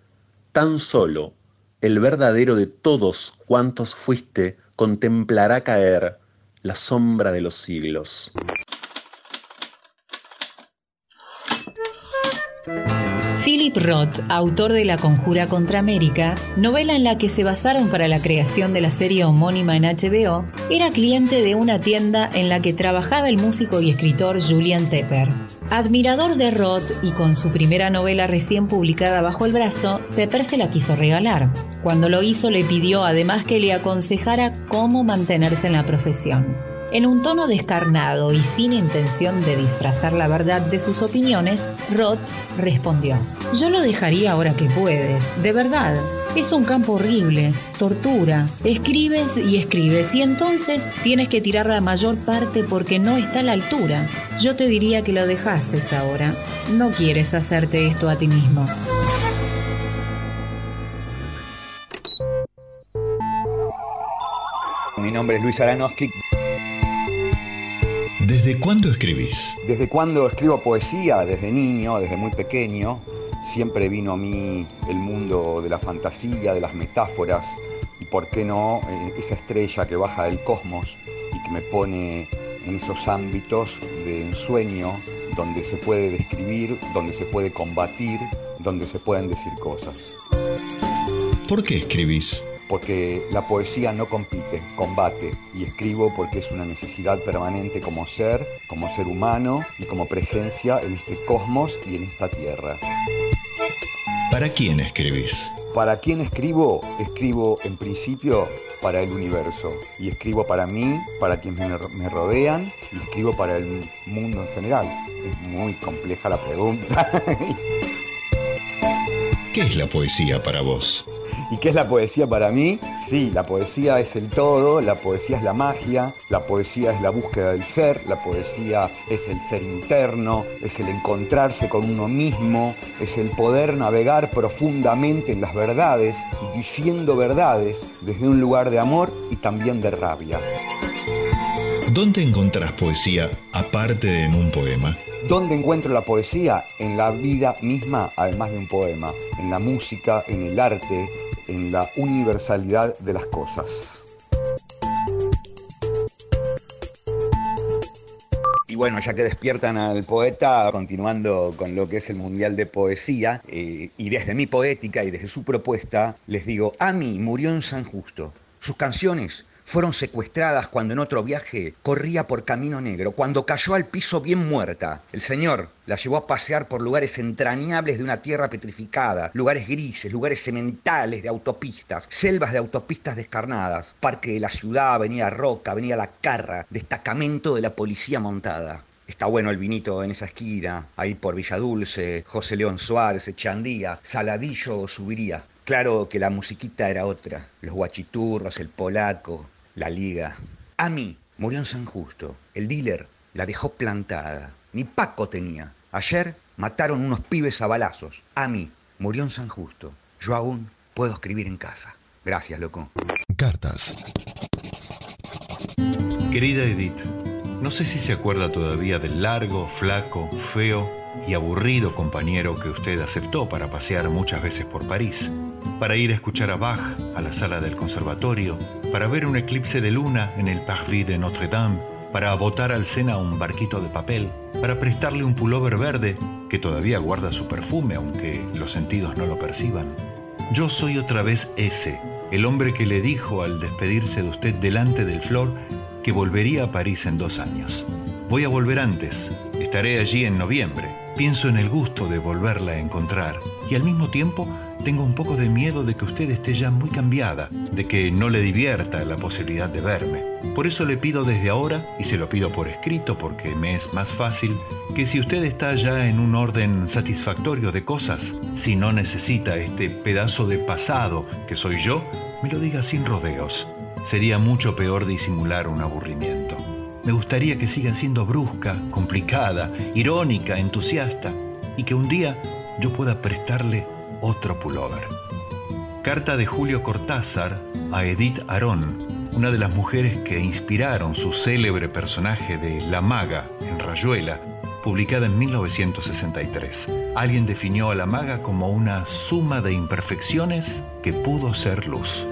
S23: Tan solo el verdadero de todos cuantos fuiste contemplará caer la sombra de los siglos.
S6: Philip Roth, autor de La Conjura contra América, novela en la que se basaron para la creación de la serie homónima en HBO, era cliente de una tienda en la que trabajaba el músico y escritor Julian Tepper. Admirador de Roth y con su primera novela recién publicada bajo el brazo, Tepper se la quiso regalar. Cuando lo hizo le pidió además que le aconsejara cómo mantenerse en la profesión. En un tono descarnado y sin intención de disfrazar la verdad de sus opiniones, Roth respondió, Yo lo dejaría ahora que puedes, de verdad. Es un campo horrible, tortura. Escribes y escribes y entonces tienes que tirar la mayor parte porque no está a la altura. Yo te diría que lo dejases ahora. No quieres hacerte esto a ti mismo.
S24: Mi nombre es Luis Aranowski.
S4: ¿Desde cuándo escribís?
S24: Desde cuando escribo poesía, desde niño, desde muy pequeño, siempre vino a mí el mundo de la fantasía, de las metáforas y, por qué no, eh, esa estrella que baja del cosmos y que me pone en esos ámbitos de ensueño donde se puede describir, donde se puede combatir, donde se pueden decir cosas.
S4: ¿Por qué escribís?
S24: Porque la poesía no compite, combate. Y escribo porque es una necesidad permanente como ser, como ser humano y como presencia en este cosmos y en esta tierra.
S4: ¿Para quién escribís?
S24: ¿Para quién escribo? Escribo en principio para el universo. Y escribo para mí, para quienes me rodean y escribo para el mundo en general. Es muy compleja la pregunta.
S4: ¿Qué es la poesía para vos?
S24: ¿Y qué es la poesía para mí? Sí, la poesía es el todo, la poesía es la magia, la poesía es la búsqueda del ser, la poesía es el ser interno, es el encontrarse con uno mismo, es el poder navegar profundamente en las verdades, diciendo verdades desde un lugar de amor y también de rabia.
S4: ¿Dónde encontrás poesía aparte de en un poema?
S24: ¿Dónde encuentro la poesía? En la vida misma, además de un poema, en la música, en el arte, en la universalidad de las cosas. Y bueno, ya que despiertan al poeta, continuando con lo que es el Mundial de Poesía, eh, y desde mi poética y desde su propuesta, les digo, Ami murió en San Justo. Sus canciones fueron secuestradas cuando en otro viaje corría por Camino Negro, cuando cayó al piso bien muerta. El Señor la llevó a pasear por lugares entrañables de una tierra petrificada, lugares grises, lugares sementales de autopistas, selvas de autopistas descarnadas, parque de la ciudad, avenida Roca, avenida La Carra, destacamento de la policía montada. Está bueno el vinito en esa esquina, ahí por Villa Dulce, José León Suárez, Echandía, Saladillo subiría. Claro que la musiquita era otra, los guachiturros, el polaco, la liga. Ami murió en San Justo. El dealer la dejó plantada. Ni Paco tenía. Ayer mataron unos pibes a balazos. Ami murió en San Justo. Yo aún puedo escribir en casa. Gracias, loco.
S25: Cartas.
S4: Querida Edith, no sé si se acuerda todavía del largo, flaco, feo y aburrido compañero que usted aceptó para pasear muchas veces por París para ir a escuchar a Bach a la sala del conservatorio, para ver un eclipse de luna en el Parvis de Notre Dame, para botar al Sena un barquito de papel, para prestarle un pullover verde que todavía guarda su perfume aunque los sentidos no lo perciban. Yo soy otra vez ese, el hombre que le dijo al despedirse de usted delante del Flor que volvería a París en dos años. Voy a volver antes, estaré allí en noviembre. Pienso en el gusto de volverla a encontrar y al mismo tiempo tengo un poco de miedo de que usted esté ya muy cambiada, de que no le divierta la posibilidad de verme. Por eso le pido desde ahora, y se lo pido por escrito porque me es más fácil, que si usted está ya en un orden satisfactorio de cosas, si no necesita este pedazo de pasado que soy yo, me lo diga sin rodeos. Sería mucho peor disimular un aburrimiento. Me gustaría que siga siendo brusca, complicada, irónica, entusiasta, y que un día yo pueda prestarle otro pullover. Carta de Julio Cortázar a Edith Arón, una de las mujeres que inspiraron su célebre personaje de La Maga en Rayuela, publicada en 1963. Alguien definió a La Maga como una suma de imperfecciones que pudo ser luz.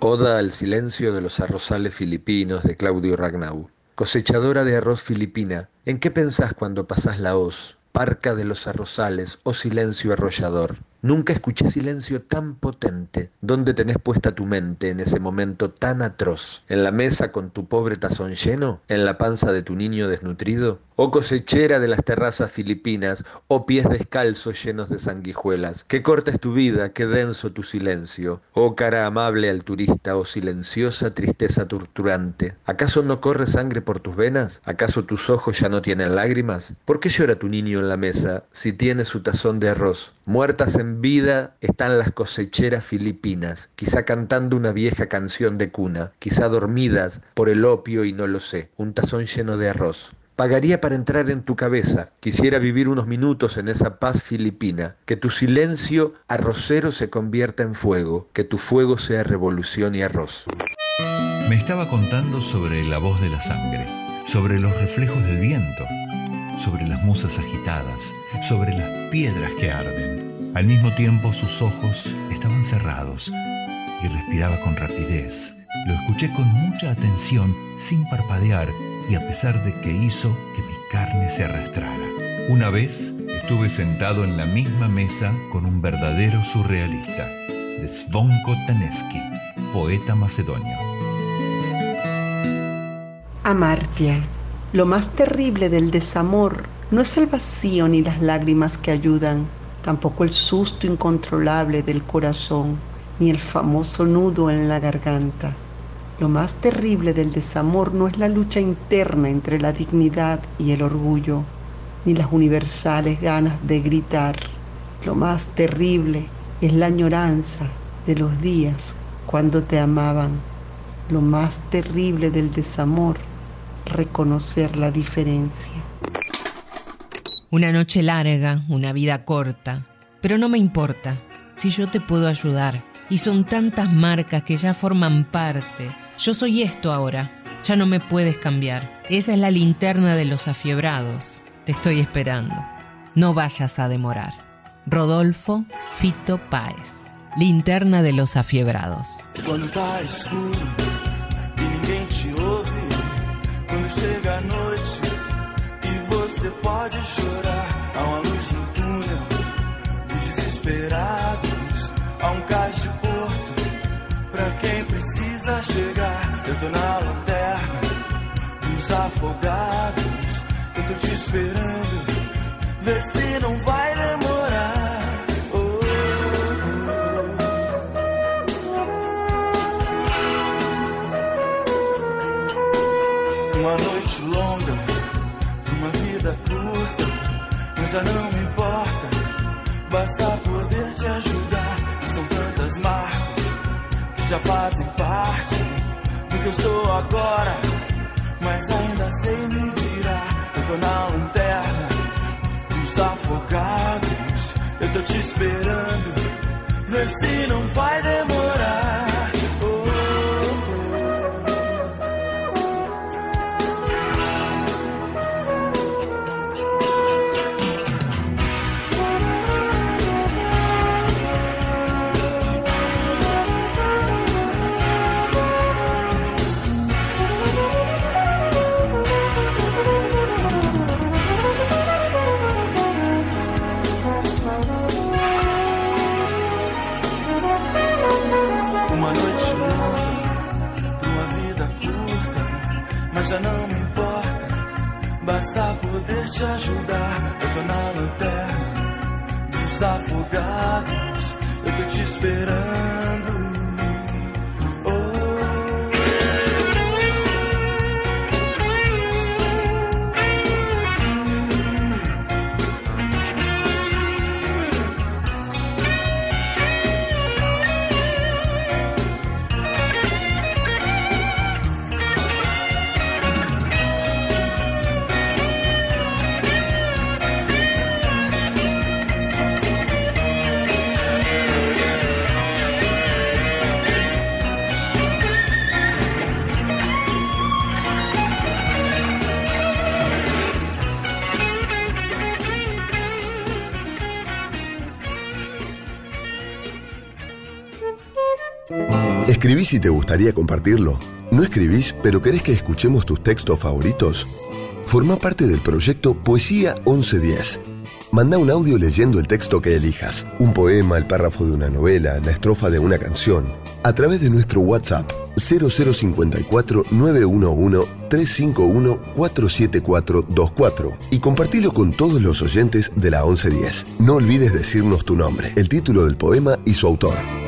S25: Oda al silencio de los arrozales filipinos de Claudio Ragnau. Cosechadora de arroz filipina, ¿en qué pensás cuando pasás la hoz? Parca de los arrozales, oh silencio arrollador. Nunca escuché silencio tan potente. ¿Dónde tenés puesta tu mente en ese momento tan atroz? ¿En la mesa con tu pobre tazón lleno? ¿En la panza de tu niño desnutrido? ¿O cosechera de las terrazas filipinas? ¿O pies descalzos llenos de sanguijuelas? Qué corta es tu vida, qué denso tu silencio. Oh cara amable al turista, oh silenciosa tristeza torturante. ¿Acaso no corre sangre por tus venas? ¿Acaso tus ojos ya no tienen lágrimas? ¿Por qué llora tu niño en la mesa si tiene su tazón de arroz? Muertas en vida están las cosecheras filipinas, quizá cantando una vieja canción de cuna, quizá dormidas por el opio y no lo sé, un tazón lleno de arroz. Pagaría para entrar en tu cabeza, quisiera vivir unos minutos en esa paz filipina, que tu silencio arrocero se convierta en fuego, que tu fuego sea revolución y arroz.
S4: Me estaba contando sobre la voz de la sangre, sobre los reflejos del viento, sobre las musas agitadas, sobre las piedras que arden. Al mismo tiempo sus ojos estaban cerrados y respiraba con rapidez. Lo escuché con mucha atención, sin parpadear, y a pesar de que hizo que mi carne se arrastrara. Una vez estuve sentado en la misma mesa con un verdadero surrealista. de Svonko Taneski, poeta macedonio.
S26: Amartya, lo más terrible del desamor no es el vacío ni las lágrimas que ayudan, tampoco el susto incontrolable del corazón, ni el famoso nudo en la garganta. Lo más terrible del desamor no es la lucha interna entre la dignidad y el orgullo, ni las universales ganas de gritar. Lo más terrible es la añoranza de los días cuando te amaban. Lo más terrible del desamor, reconocer la diferencia.
S10: Una noche larga, una vida corta, pero no me importa si yo te puedo ayudar. Y son tantas marcas que ya forman parte. Yo soy esto ahora, ya no me puedes cambiar. Esa es la linterna de los afiebrados. Te estoy esperando. No vayas a demorar. Rodolfo Fito Páez. Linterna de los afiebrados.
S27: Escuro e chega a noite e você pode chorar, há uma luz no túnel dos desesperados, há um cais de porto pra quem precisa chegar. Eu tô na lanterna dos afogados, eu tô te esperando, vê se não vai demorar. Uma noite longa, uma vida curta, mas já não me importa. Basta poder te ajudar. São tantas marcas já fazem parte do que eu sou agora, mas ainda sei me virar. Eu tô na lanterna dos afogados, eu tô te esperando. Vê se não vai demorar. Não me importa. Basta poder te ajudar. Eu tô na lanterna dos afogados, eu tô te esperando.
S2: ¿Escribís si te gustaría compartirlo? ¿No escribís pero querés que escuchemos tus textos favoritos? Forma parte del proyecto Poesía 1110. Manda un audio leyendo el texto que elijas, un poema, el párrafo de una novela, la estrofa de una canción, a través de nuestro WhatsApp 0054 911 351 47424 y compartilo con todos los oyentes de la 1110. No olvides decirnos tu nombre, el título del poema y su autor.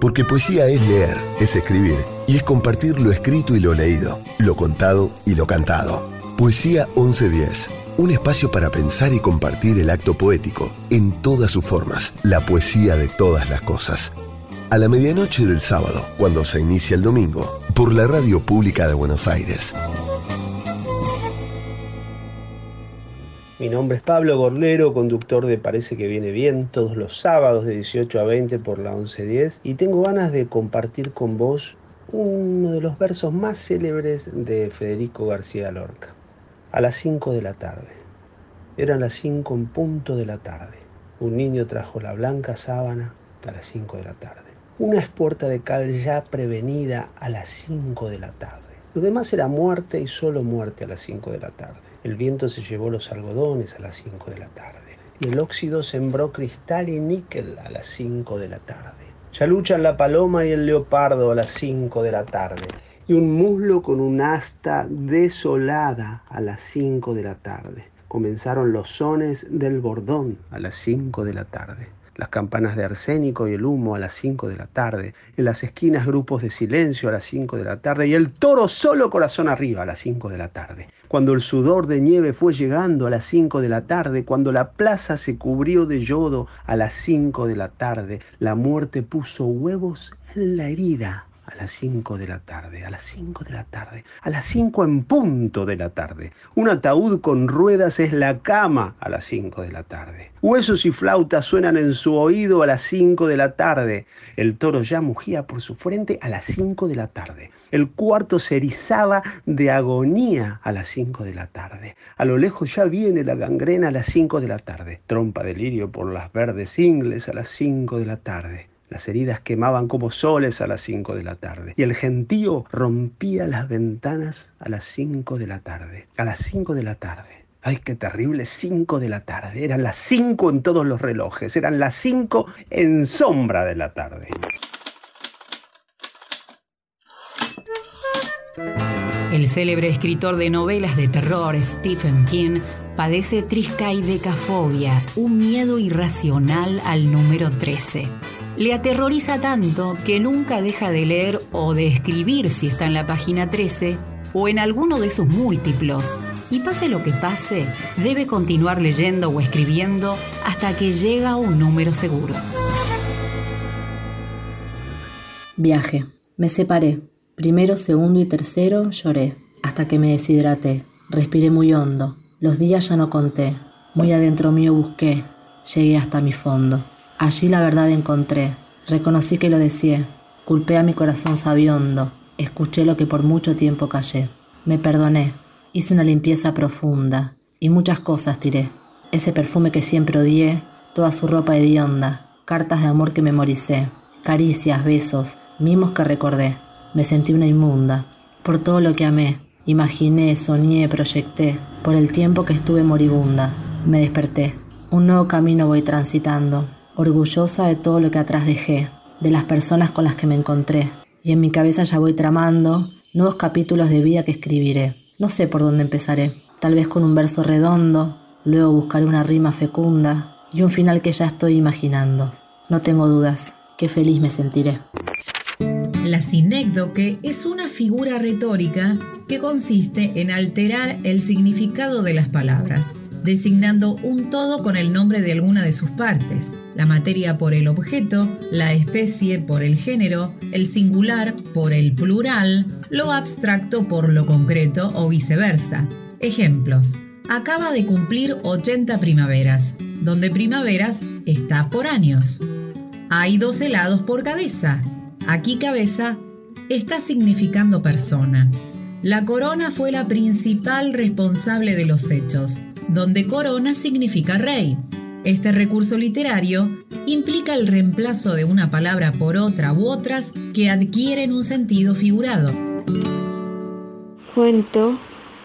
S2: Porque poesía es leer, es escribir y es compartir lo escrito y lo leído, lo contado y lo cantado. Poesía 1110, un espacio para pensar y compartir el acto poético en todas sus formas, la poesía de todas las cosas. A la medianoche del sábado, cuando se inicia el domingo, por la Radio Pública de Buenos Aires.
S12: Mi nombre es Pablo Gorlero, conductor de Parece que viene bien, todos los sábados de 18 a 20 por la 1110 y tengo ganas de compartir con vos uno de los versos más célebres de Federico García Lorca. A las 5 de la tarde. Eran las 5 en punto de la tarde. Un niño trajo la blanca sábana a las 5 de la tarde. Una espuerta de cal ya prevenida a las 5 de la tarde. Lo demás era muerte y solo muerte a las 5 de la tarde. El viento se llevó los algodones a las 5 de la tarde.
S28: y el óxido sembró cristal y níquel a las 5 de la tarde. Ya luchan la paloma y el leopardo a las 5 de la tarde y un muslo con un asta desolada a las 5 de la tarde. Comenzaron los sones del bordón a las 5 de la tarde las campanas de arsénico y el humo a las 5 de la tarde, en las esquinas grupos de silencio a las 5 de la tarde. Y el toro solo corazón arriba a las 5 de la tarde. Cuando el sudor de nieve fue llegando a las 5 de la tarde, cuando la plaza se cubrió de yodo a las 5 de la tarde, la muerte puso huevos en la herida a las 5 de la tarde, a las 5 de la tarde, a las 5 en punto de la tarde. Un ataúd con ruedas es la cama a las 5 de la tarde. Huesos y flautas suenan en su oído a las 5 de la tarde. El toro ya mugía por su frente a las 5 de la tarde. El cuarto se erizaba de agonía a las 5 de la tarde. A lo lejos ya viene la gangrena a las 5 de la tarde. Trompa de lirio por las verdes ingles a las 5 de la tarde. Las heridas quemaban como soles a las 5 de la tarde. Y el gentío rompía las ventanas a las 5 de la tarde. A las 5 de la tarde. Ay, qué terrible, 5 de la tarde. Eran las 5 en todos los relojes. Eran las 5 en sombra de la tarde.
S6: El célebre escritor de novelas de terror Stephen King padece triskaidecafobia, un miedo irracional al número 13 le aterroriza tanto que nunca deja de leer o de escribir si está en la página 13 o en alguno de sus múltiplos. Y pase lo que pase, debe continuar leyendo o escribiendo hasta que llega a un número seguro.
S29: Viaje. Me separé. Primero, segundo y tercero lloré, hasta que me deshidraté. Respiré muy hondo. Los días ya no conté. Muy adentro mío busqué. Llegué hasta mi fondo. Allí la verdad encontré, reconocí que lo decía, culpé a mi corazón sabiondo, escuché lo que por mucho tiempo callé. Me perdoné, hice una limpieza profunda y muchas cosas tiré. Ese perfume que siempre odié, toda su ropa hedionda, cartas de amor que memoricé, caricias, besos, mimos que recordé. Me sentí una inmunda, por todo lo que amé, imaginé, soñé, proyecté, por el tiempo que estuve moribunda. Me desperté, un nuevo camino voy transitando, orgullosa de todo lo que atrás dejé, de las personas con las que me encontré, y en mi cabeza ya voy tramando nuevos capítulos de vida que escribiré. No sé por dónde empezaré, tal vez con un verso redondo, luego buscaré una rima fecunda y un final que ya estoy imaginando. No tengo dudas, qué feliz me sentiré.
S6: La sinécdoque es una figura retórica que consiste en alterar el significado de las palabras designando un todo con el nombre de alguna de sus partes, la materia por el objeto, la especie por el género, el singular por el plural, lo abstracto por lo concreto o viceversa. Ejemplos. Acaba de cumplir 80 primaveras, donde primaveras está por años. Hay dos helados por cabeza. Aquí cabeza está significando persona. La corona fue la principal responsable de los hechos donde corona significa rey. Este recurso literario implica el reemplazo de una palabra por otra u otras que adquieren un sentido figurado.
S30: Cuento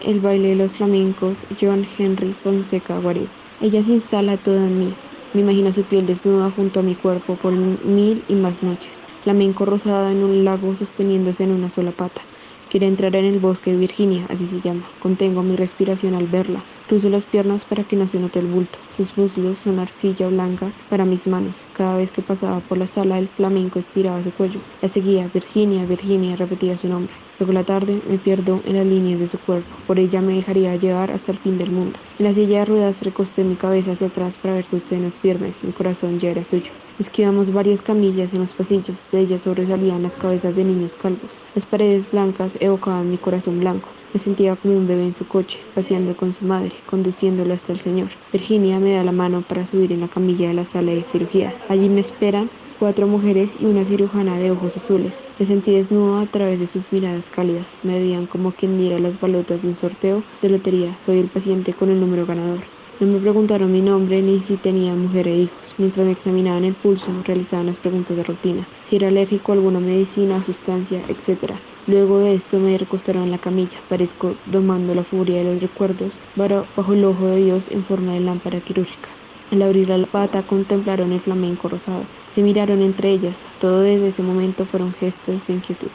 S30: El baile de los flamencos, John Henry Fonseca Guarid. Ella se instala toda en mí. Me imagino su piel desnuda junto a mi cuerpo por mil y más noches. Flamenco rosado en un lago sosteniéndose en una sola pata. Quiere entrar en el bosque de Virginia, así se llama. Contengo mi respiración al verla. Cruzo las piernas para que no se note el bulto. Sus muslos son arcilla blanca para mis manos. Cada vez que pasaba por la sala, el flamenco estiraba su cuello. La seguía, Virginia, Virginia, repetía su nombre. Luego la tarde me pierdo en las líneas de su cuerpo. Por ella me dejaría llevar hasta el fin del mundo. En la silla de ruedas recosté mi cabeza hacia atrás para ver sus senos firmes. Mi corazón ya era suyo. Esquivamos varias camillas en los pasillos. De ellas sobresalían las cabezas de niños calvos. Las paredes blancas evocaban mi corazón blanco. Me sentía como un bebé en su coche, paseando con su madre, conduciéndolo hasta el Señor. Virginia me da la mano para subir en la camilla de la sala de cirugía. Allí me esperan cuatro mujeres y una cirujana de ojos azules. Me sentí desnudo a través de sus miradas cálidas. Me veían como quien mira las balotas de un sorteo de lotería. Soy el paciente con el número ganador. No me preguntaron mi nombre ni si tenía mujer e hijos. Mientras me examinaban el pulso, realizaban las preguntas de rutina. Si era alérgico a alguna medicina, sustancia, etc. Luego de esto me recostaron en la camilla. Parezco domando la furia de los recuerdos bajo el ojo de Dios en forma de lámpara quirúrgica. Al abrir la pata contemplaron el flamenco rosado. Se miraron entre ellas. Todo desde ese momento fueron gestos de inquietud.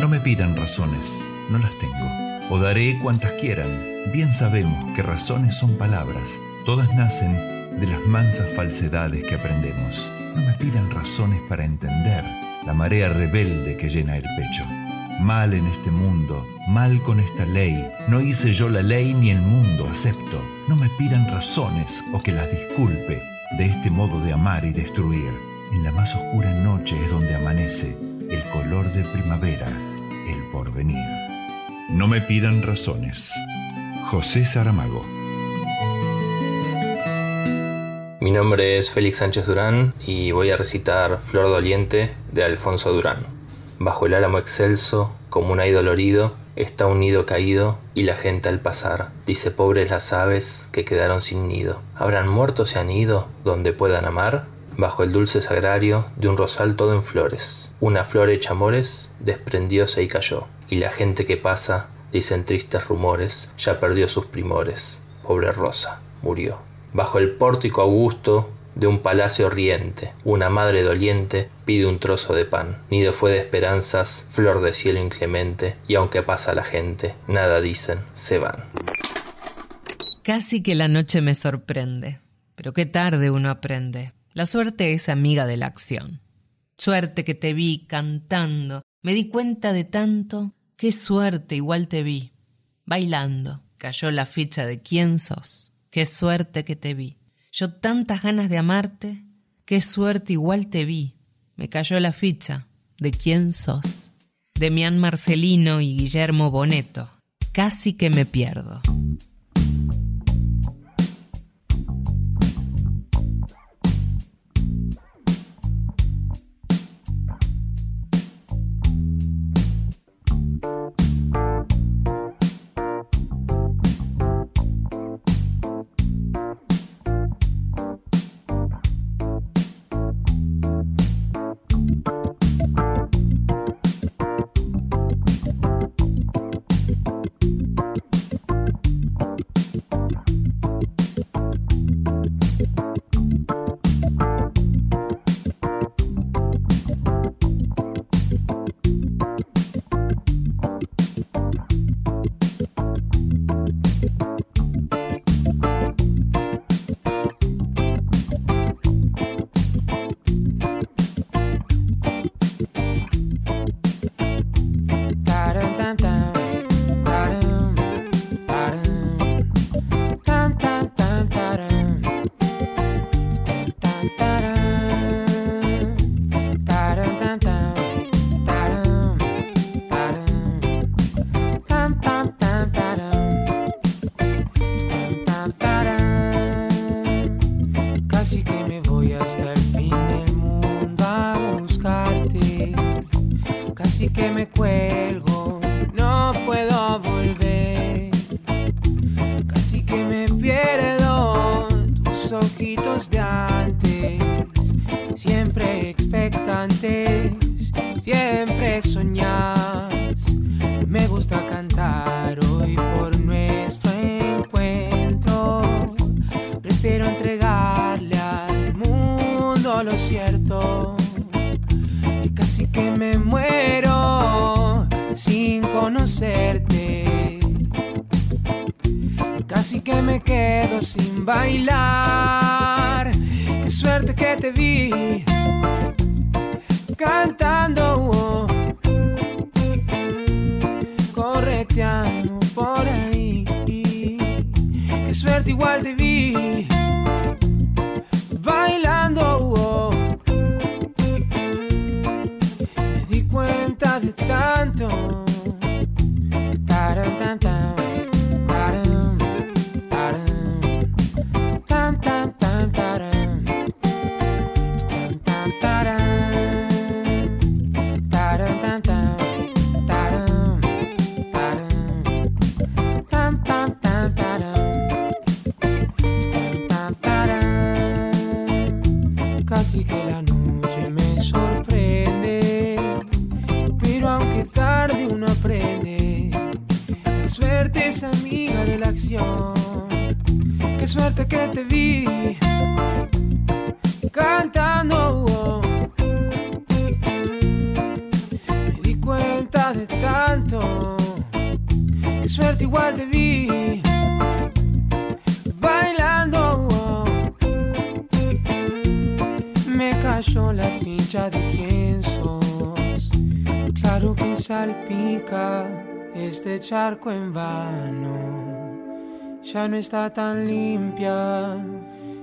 S4: No me pidan razones, no las tengo. O daré cuantas quieran. Bien sabemos que razones son palabras. Todas nacen de las mansas falsedades que aprendemos. No me pidan razones para entender la marea rebelde que llena el pecho. Mal en este mundo, mal con esta ley. No hice yo la ley ni el mundo, acepto. No me pidan razones o que las disculpe de este modo de amar y destruir. En la más oscura noche es donde amanece el color de primavera, el porvenir. No me pidan razones. José Saramago.
S31: Mi nombre es Félix Sánchez Durán y voy a recitar Flor Doliente de Alfonso Durán. Bajo el álamo excelso, como un ay dolorido, está un nido caído y la gente al pasar dice pobres las aves que quedaron sin nido. ¿Habrán muerto se han ido donde puedan amar? Bajo el dulce sagrario de un rosal todo en flores, una flor hecha amores desprendióse y cayó, y la gente que pasa, dicen tristes rumores, ya perdió sus primores. Pobre rosa, murió. Bajo el pórtico augusto de un palacio riente, una madre doliente pide un trozo de pan. Nido fue de esperanzas, flor de cielo inclemente, y aunque pasa la gente, nada dicen, se van.
S32: Casi que la noche me sorprende, pero qué tarde uno aprende. La suerte es amiga de la acción. Suerte que te vi cantando, me di cuenta de tanto, qué suerte igual te vi. Bailando, cayó la ficha de quién sos. Qué suerte que te vi. Yo tantas ganas de amarte, qué suerte igual te vi. Me cayó la ficha de quién sos. Demián Marcelino y Guillermo Boneto. Casi que me pierdo. sin bailar. Qué suerte que te vi en vano. Ya no está tan limpia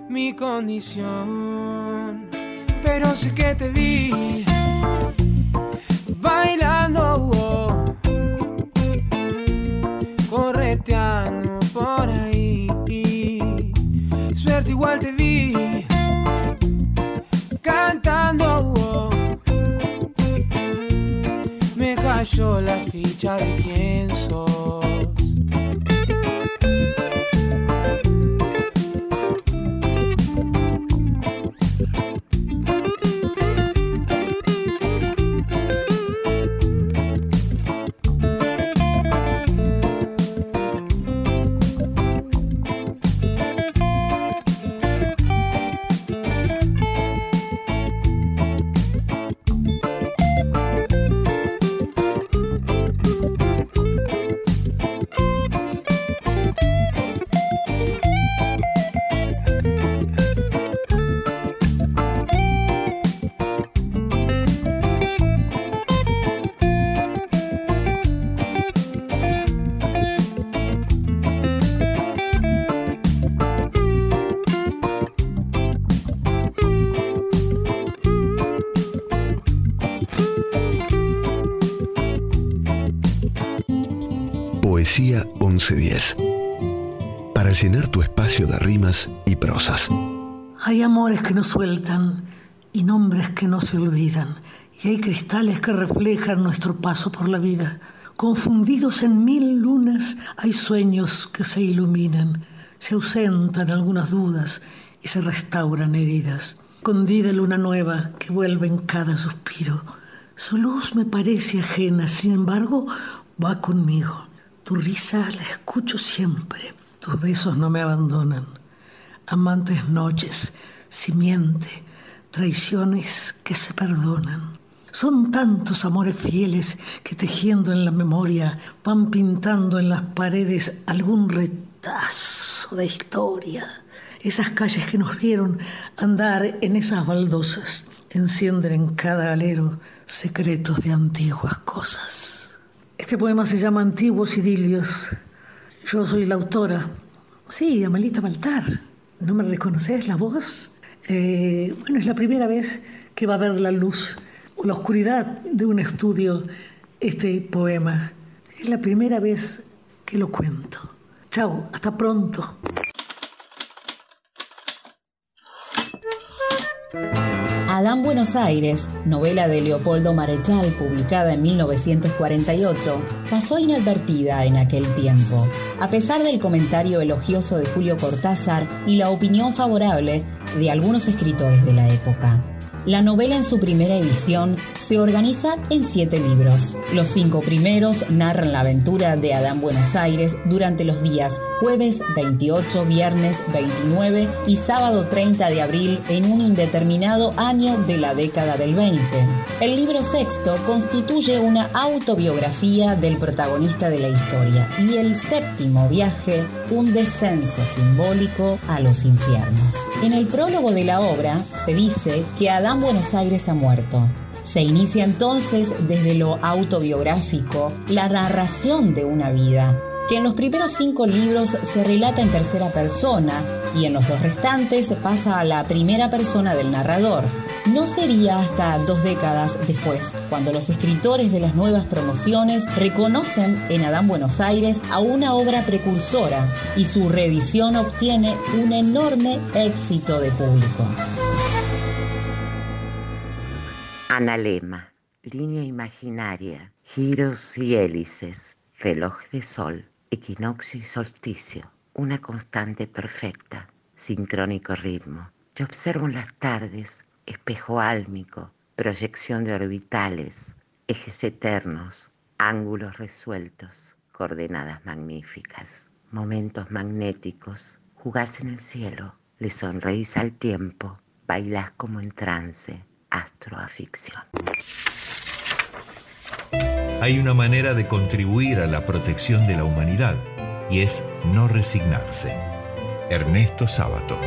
S32: mi condición. Pero sé que te vi bailando, oh, correteando por ahí. Suerte igual te vi cantando. oh. Me cayó la ficha de quién
S2: Poesía 1110. Para llenar tu espacio de rimas y prosas.
S33: Hay amores que no sueltan y nombres que no se olvidan. Y hay cristales que reflejan nuestro paso por la vida. Confundidos en mil lunas, hay sueños que se iluminan. Se ausentan algunas dudas y se restauran heridas. Escondida luna nueva que vuelve en cada suspiro. Su luz me parece ajena, sin embargo, va conmigo. Tu risa la escucho siempre. Tus besos no me abandonan. Amantes noches, simiente, traiciones que se perdonan. Son tantos amores fieles que tejiendo en la memoria van pintando en las paredes algún retazo de historia. Esas calles que nos vieron andar en esas baldosas encienden en cada alero secretos de antiguas cosas. Este poema se llama Antiguos Idilios. Yo soy la autora. Sí, Amelita Baltar. ¿No me reconoces la voz? Eh, bueno, es la primera vez que va a ver la luz o la oscuridad de un estudio este poema. Es la primera vez que lo cuento. Chao, hasta pronto.
S6: Adán Buenos Aires, novela de Leopoldo Marechal publicada en 1948, pasó inadvertida en aquel tiempo, a pesar del comentario elogioso de Julio Cortázar y la opinión favorable de algunos escritores de la época. La novela en su primera edición se organiza en siete libros. Los cinco primeros narran la aventura de Adán Buenos Aires durante los días jueves 28, viernes 29 y sábado 30 de abril en un indeterminado año de la década del 20. El libro sexto constituye una autobiografía del protagonista de la historia y el séptimo viaje un descenso simbólico a los infiernos. En el prólogo de la obra se dice que Adán Buenos Aires ha muerto. Se inicia entonces desde lo autobiográfico la narración de una vida, que en los primeros cinco libros se relata en tercera persona y en los dos restantes pasa a la primera persona del narrador. No sería hasta dos décadas después, cuando los escritores de las nuevas promociones reconocen en Adán Buenos Aires a una obra precursora y su reedición obtiene un enorme éxito de público.
S13: Analema, línea imaginaria, giros y hélices, reloj de sol, equinoccio y solsticio, una constante perfecta, sincrónico ritmo. Yo observo en las tardes, espejo álmico, proyección de orbitales, ejes eternos, ángulos resueltos, coordenadas magníficas, momentos magnéticos,
S34: Jugás en el cielo, le sonreís al tiempo, bailás como en trance, astroaficción.
S4: Hay una manera de contribuir a la protección de la humanidad y es no resignarse. Ernesto Sábato.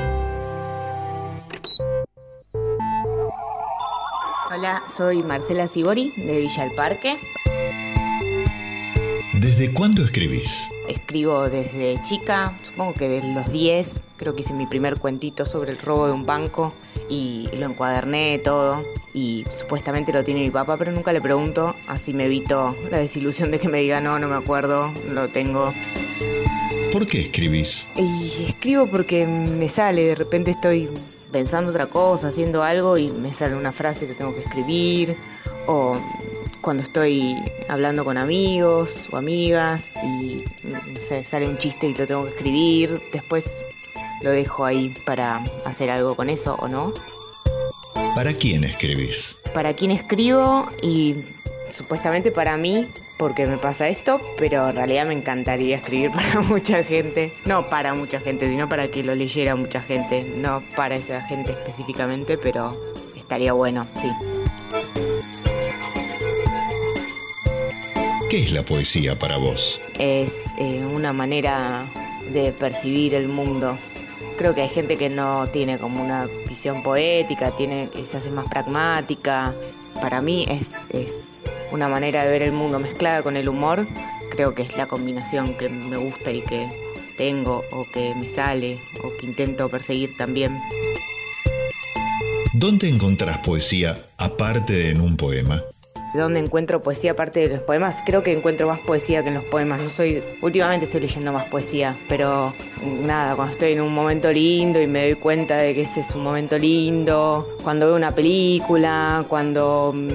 S35: Hola, soy Marcela Sibori de Villa del Parque.
S4: ¿Desde cuándo escribís?
S35: Escribo desde chica, supongo que desde los 10, creo que hice mi primer cuentito sobre el robo de un banco y lo encuaderné todo y supuestamente lo tiene mi papá, pero nunca le pregunto, así me evito la desilusión de que me diga no, no me acuerdo, lo tengo.
S4: ¿Por qué escribís?
S35: Y escribo porque me sale, de repente estoy pensando otra cosa, haciendo algo y me sale una frase que tengo que escribir o cuando estoy hablando con amigos o amigas y no sé, sale un chiste y lo tengo que escribir, después lo dejo ahí para hacer algo con eso o no.
S4: ¿Para quién escribís?
S35: Para quién escribo y supuestamente para mí porque me pasa esto, pero en realidad me encantaría escribir para mucha gente. No para mucha gente, sino para que lo leyera mucha gente. No para esa gente específicamente, pero estaría bueno, sí.
S4: ¿Qué es la poesía para vos?
S35: Es eh, una manera de percibir el mundo. Creo que hay gente que no tiene como una visión poética, tiene, se hace más pragmática. Para mí es, es una manera de ver el mundo mezclada con el humor. Creo que es la combinación que me gusta y que tengo o que me sale o que intento perseguir también.
S4: ¿Dónde encontrás poesía aparte de en un poema?
S35: ¿Dónde encuentro poesía aparte de los poemas? Creo que encuentro más poesía que en los poemas. No soy. Últimamente estoy leyendo más poesía, pero nada, cuando estoy en un momento lindo y me doy cuenta de que ese es un momento lindo, cuando veo una película, cuando mm,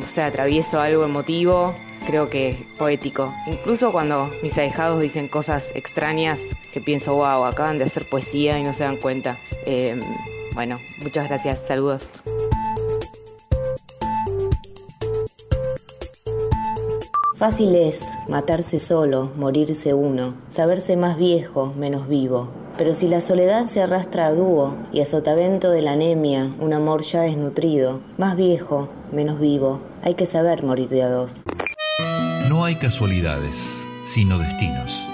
S35: no sé, atravieso algo emotivo, creo que es poético. Incluso cuando mis ahijados dicen cosas extrañas que pienso, wow, acaban de hacer poesía y no se dan cuenta. Eh, bueno, muchas gracias, saludos. Fácil es matarse solo, morirse uno, saberse más viejo, menos vivo. Pero si la soledad se arrastra a dúo y a sotavento de la anemia, un amor ya desnutrido, más viejo, menos vivo, hay que saber morir de a dos.
S4: No hay casualidades, sino destinos.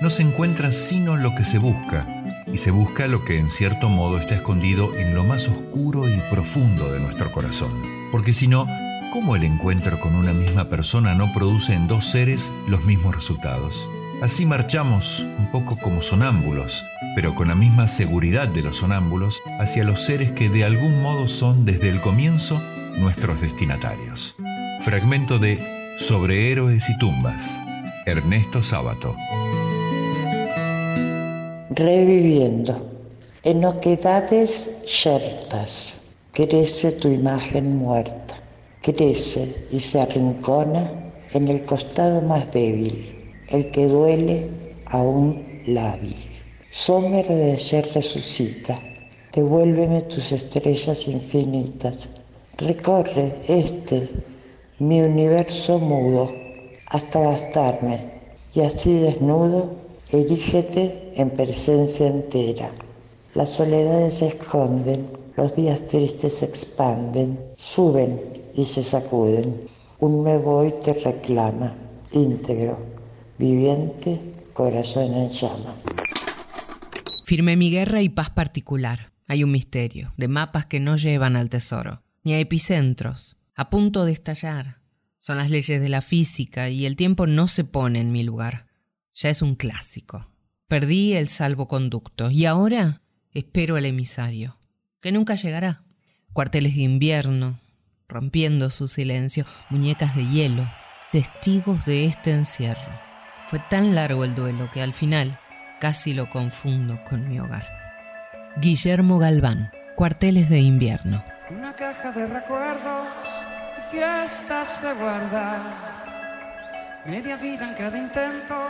S4: No se encuentra sino lo que se busca, y se busca lo que en cierto modo está escondido en lo más oscuro y profundo de nuestro corazón. Porque si no, ¿Cómo el encuentro con una misma persona no produce en dos seres los mismos resultados? Así marchamos, un poco como sonámbulos, pero con la misma seguridad de los sonámbulos, hacia los seres que de algún modo son desde el comienzo nuestros destinatarios. Fragmento de Sobre héroes y tumbas, Ernesto Sábato.
S36: Reviviendo. En oquedades yertas crece tu imagen muerta crece y se arrincona en el costado más débil, el que duele aún lábil. Sombra de ayer resucita, devuélveme tus estrellas infinitas, recorre este, mi universo mudo, hasta gastarme, y así desnudo, erígete en presencia entera. Las soledades se esconden, los días tristes se expanden, suben y se sacuden. Un nuevo hoy te reclama, íntegro, viviente, corazón en llama.
S10: Firmé mi guerra y paz particular. Hay un misterio, de mapas que no llevan al tesoro, ni a epicentros, a punto de estallar. Son las leyes de la física y el tiempo no se pone en mi lugar. Ya es un clásico. Perdí el salvoconducto y ahora espero al emisario, que nunca llegará. Cuarteles de invierno, rompiendo su silencio, muñecas de hielo, testigos de este encierro. Fue tan largo el duelo que al final casi lo confundo con mi hogar. Guillermo Galván, Cuarteles de Invierno.
S21: Una caja de recuerdos y fiestas de guardar. Media vida en cada intento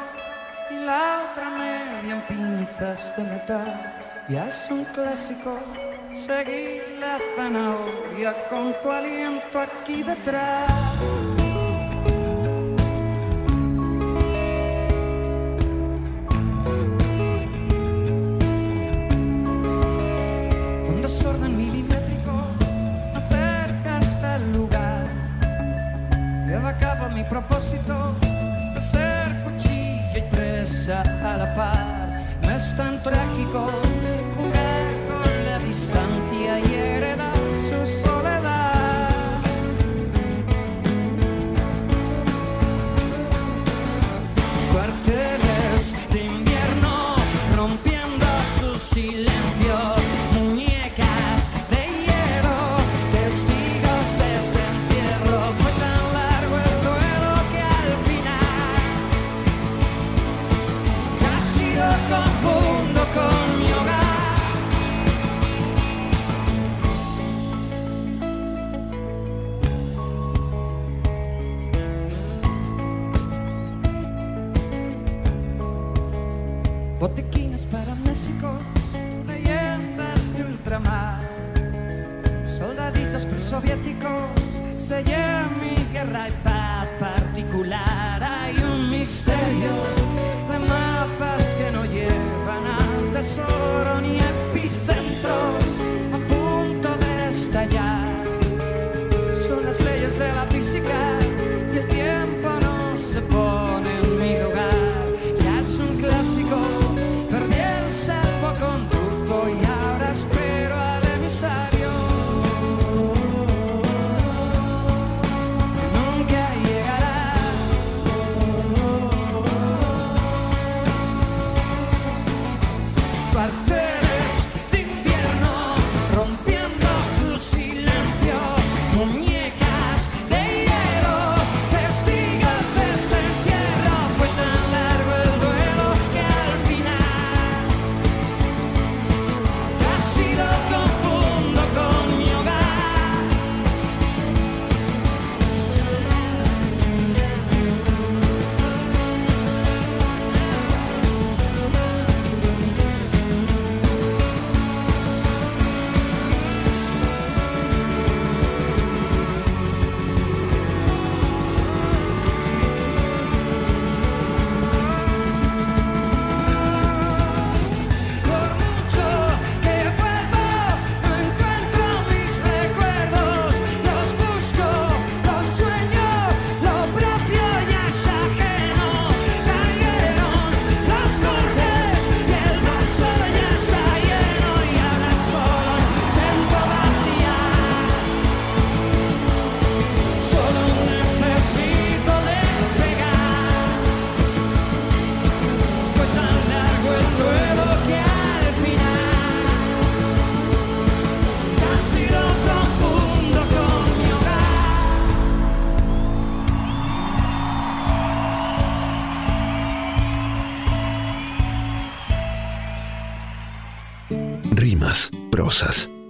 S21: y la otra media en pinzas de metal. Ya es un clásico Seguí la zanahoria con tu aliento aquí detrás. Un desorden milimétrico acerca hasta el lugar. Lleva a cabo mi propósito de ser cuchilla y presa a la paz. Presoviéticos, sellan mi guerra y paz particular. Hay un misterio de mapas que no llevan al tesoro ni epicentros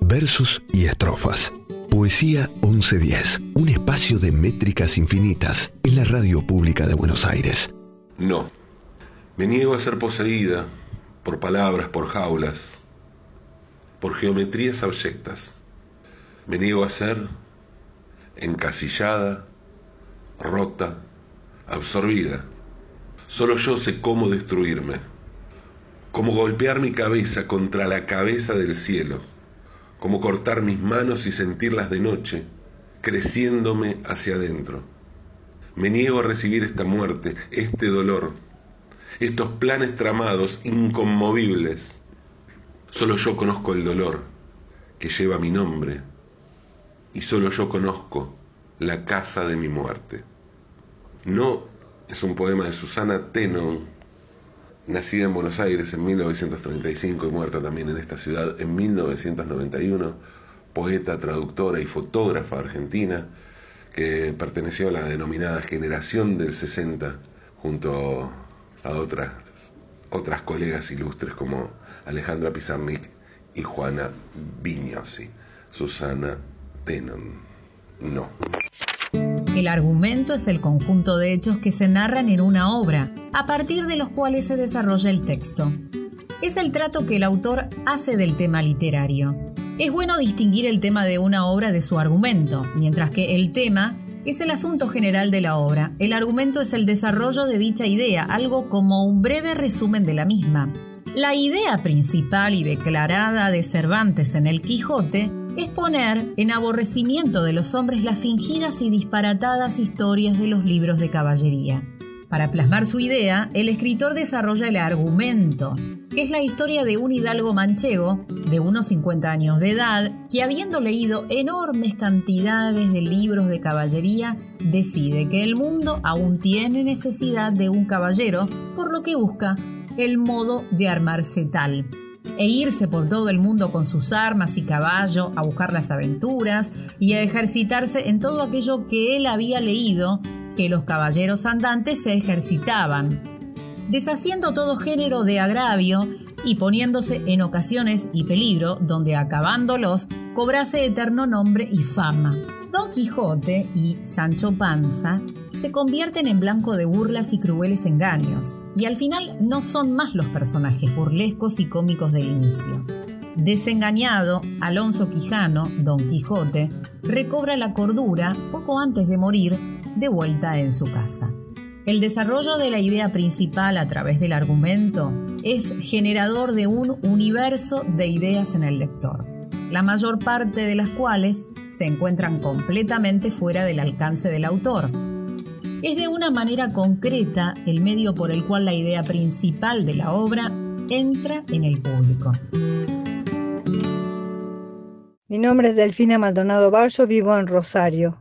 S2: versos y estrofas. Poesía 1110, un espacio de métricas infinitas en la radio pública de Buenos Aires.
S37: No. Me niego a ser poseída por palabras, por jaulas, por geometrías abyectas. Me niego a ser encasillada, rota, absorbida. Solo yo sé cómo destruirme, cómo golpear mi cabeza contra la cabeza del cielo, cómo cortar mis manos y sentirlas de noche, creciéndome hacia adentro. Me niego a recibir esta muerte, este dolor, estos planes tramados, inconmovibles. Solo yo conozco el dolor que lleva mi nombre y solo yo conozco la casa de mi muerte. No es un poema de Susana Tenon, nacida en Buenos Aires en 1935 y muerta también en esta ciudad en 1991, poeta, traductora y fotógrafa argentina que perteneció a la denominada generación del 60 junto a otras, otras colegas ilustres como Alejandra Pizarnik y Juana Vignosi. Susana Tenon. No.
S38: El argumento es el conjunto de hechos que se narran en una obra, a partir de los cuales se desarrolla el texto. Es el trato que el autor hace del tema literario. Es bueno distinguir el tema de una obra de su argumento, mientras que el tema es el asunto general de la obra. El argumento es el desarrollo de dicha idea, algo como un breve resumen de la misma. La idea principal y declarada de Cervantes en el Quijote
S6: es poner en aborrecimiento de los hombres las fingidas y disparatadas historias de los libros de caballería. Para plasmar su idea, el escritor desarrolla el argumento, que es la historia de un hidalgo manchego de unos 50 años de edad que habiendo leído enormes cantidades de libros de caballería, decide que el mundo aún tiene necesidad de un caballero, por lo que busca el modo de armarse tal e irse por todo el mundo con sus armas y caballo a buscar las aventuras y a ejercitarse en todo aquello que él había leído que los caballeros andantes se ejercitaban, deshaciendo todo género de agravio y poniéndose en ocasiones y peligro donde acabándolos cobrase eterno nombre y fama. Don Quijote y Sancho Panza se convierten en blanco de burlas y crueles engaños, y al final no son más los personajes burlescos y cómicos del inicio. Desengañado, Alonso Quijano, Don Quijote, recobra la cordura poco antes de morir de vuelta en su casa. El desarrollo de la idea principal a través del argumento es generador de un universo de ideas en el lector, la mayor parte de las cuales se encuentran completamente fuera del alcance del autor. Es de una manera concreta el medio por el cual la idea principal de la obra entra en el público.
S39: Mi nombre es Delfina Maldonado Ballo, vivo en Rosario.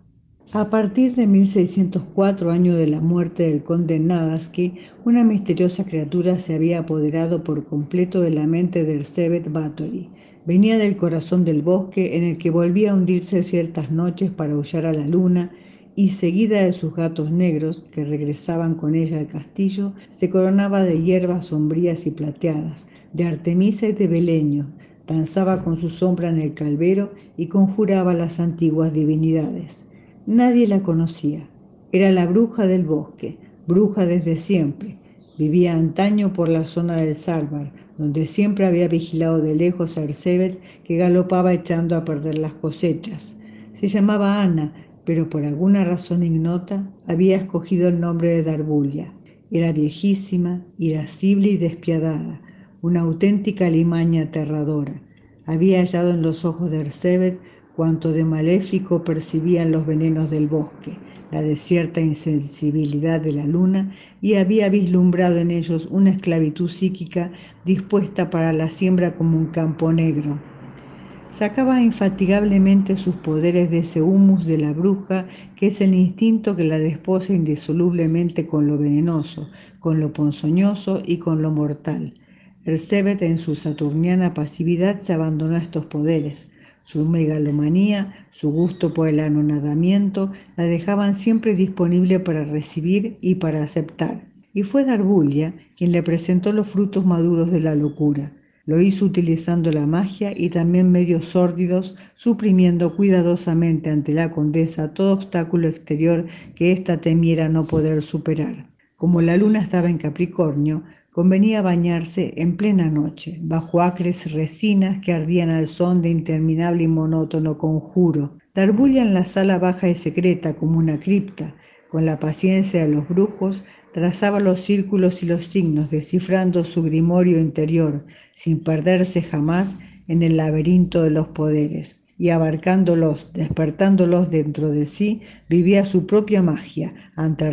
S40: A partir de 1604, año de la muerte del conde Nadaski, una misteriosa criatura se había apoderado por completo de la mente del Sebet Bathory. Venía del corazón del bosque en el que volvía a hundirse ciertas noches para aullar a la luna y seguida de sus gatos negros que regresaban con ella al castillo, se coronaba de hierbas sombrías y plateadas, de artemisa y de beleño, danzaba con su sombra en el calvero y conjuraba las antiguas divinidades. Nadie la conocía. Era la bruja del bosque, bruja desde siempre. Vivía antaño por la zona del Sarbar, donde siempre había vigilado de lejos a Ersebet que galopaba echando a perder las cosechas. Se llamaba Ana, pero por alguna razón ignota había escogido el nombre de Darbulia. Era viejísima, irascible y despiadada, una auténtica limaña aterradora. Había hallado en los ojos de Ersebet cuanto de maléfico percibían los venenos del bosque, la desierta insensibilidad de la luna, y había vislumbrado en ellos una esclavitud psíquica dispuesta para la siembra como un campo negro. Sacaba infatigablemente sus poderes de ese humus de la bruja, que es el instinto que la desposa indisolublemente con lo venenoso, con lo ponzoñoso y con lo mortal. Ersebet en su saturniana pasividad se abandonó a estos poderes. Su megalomanía, su gusto por el anonadamiento, la dejaban siempre disponible para recibir y para aceptar. Y fue Darbulia quien le presentó los frutos maduros de la locura. Lo hizo utilizando la magia y también medios sórdidos, suprimiendo cuidadosamente ante la condesa todo obstáculo exterior que ésta temiera no poder superar. Como la luna estaba en Capricornio, convenía bañarse en plena noche, bajo acres resinas que ardían al son de interminable y monótono conjuro. Darbulla en la sala baja y secreta como una cripta, con la paciencia de los brujos, trazaba los círculos y los signos, descifrando su grimorio interior, sin perderse jamás en el laberinto de los poderes. Y abarcándolos, despertándolos dentro de sí, vivía su propia magia, ante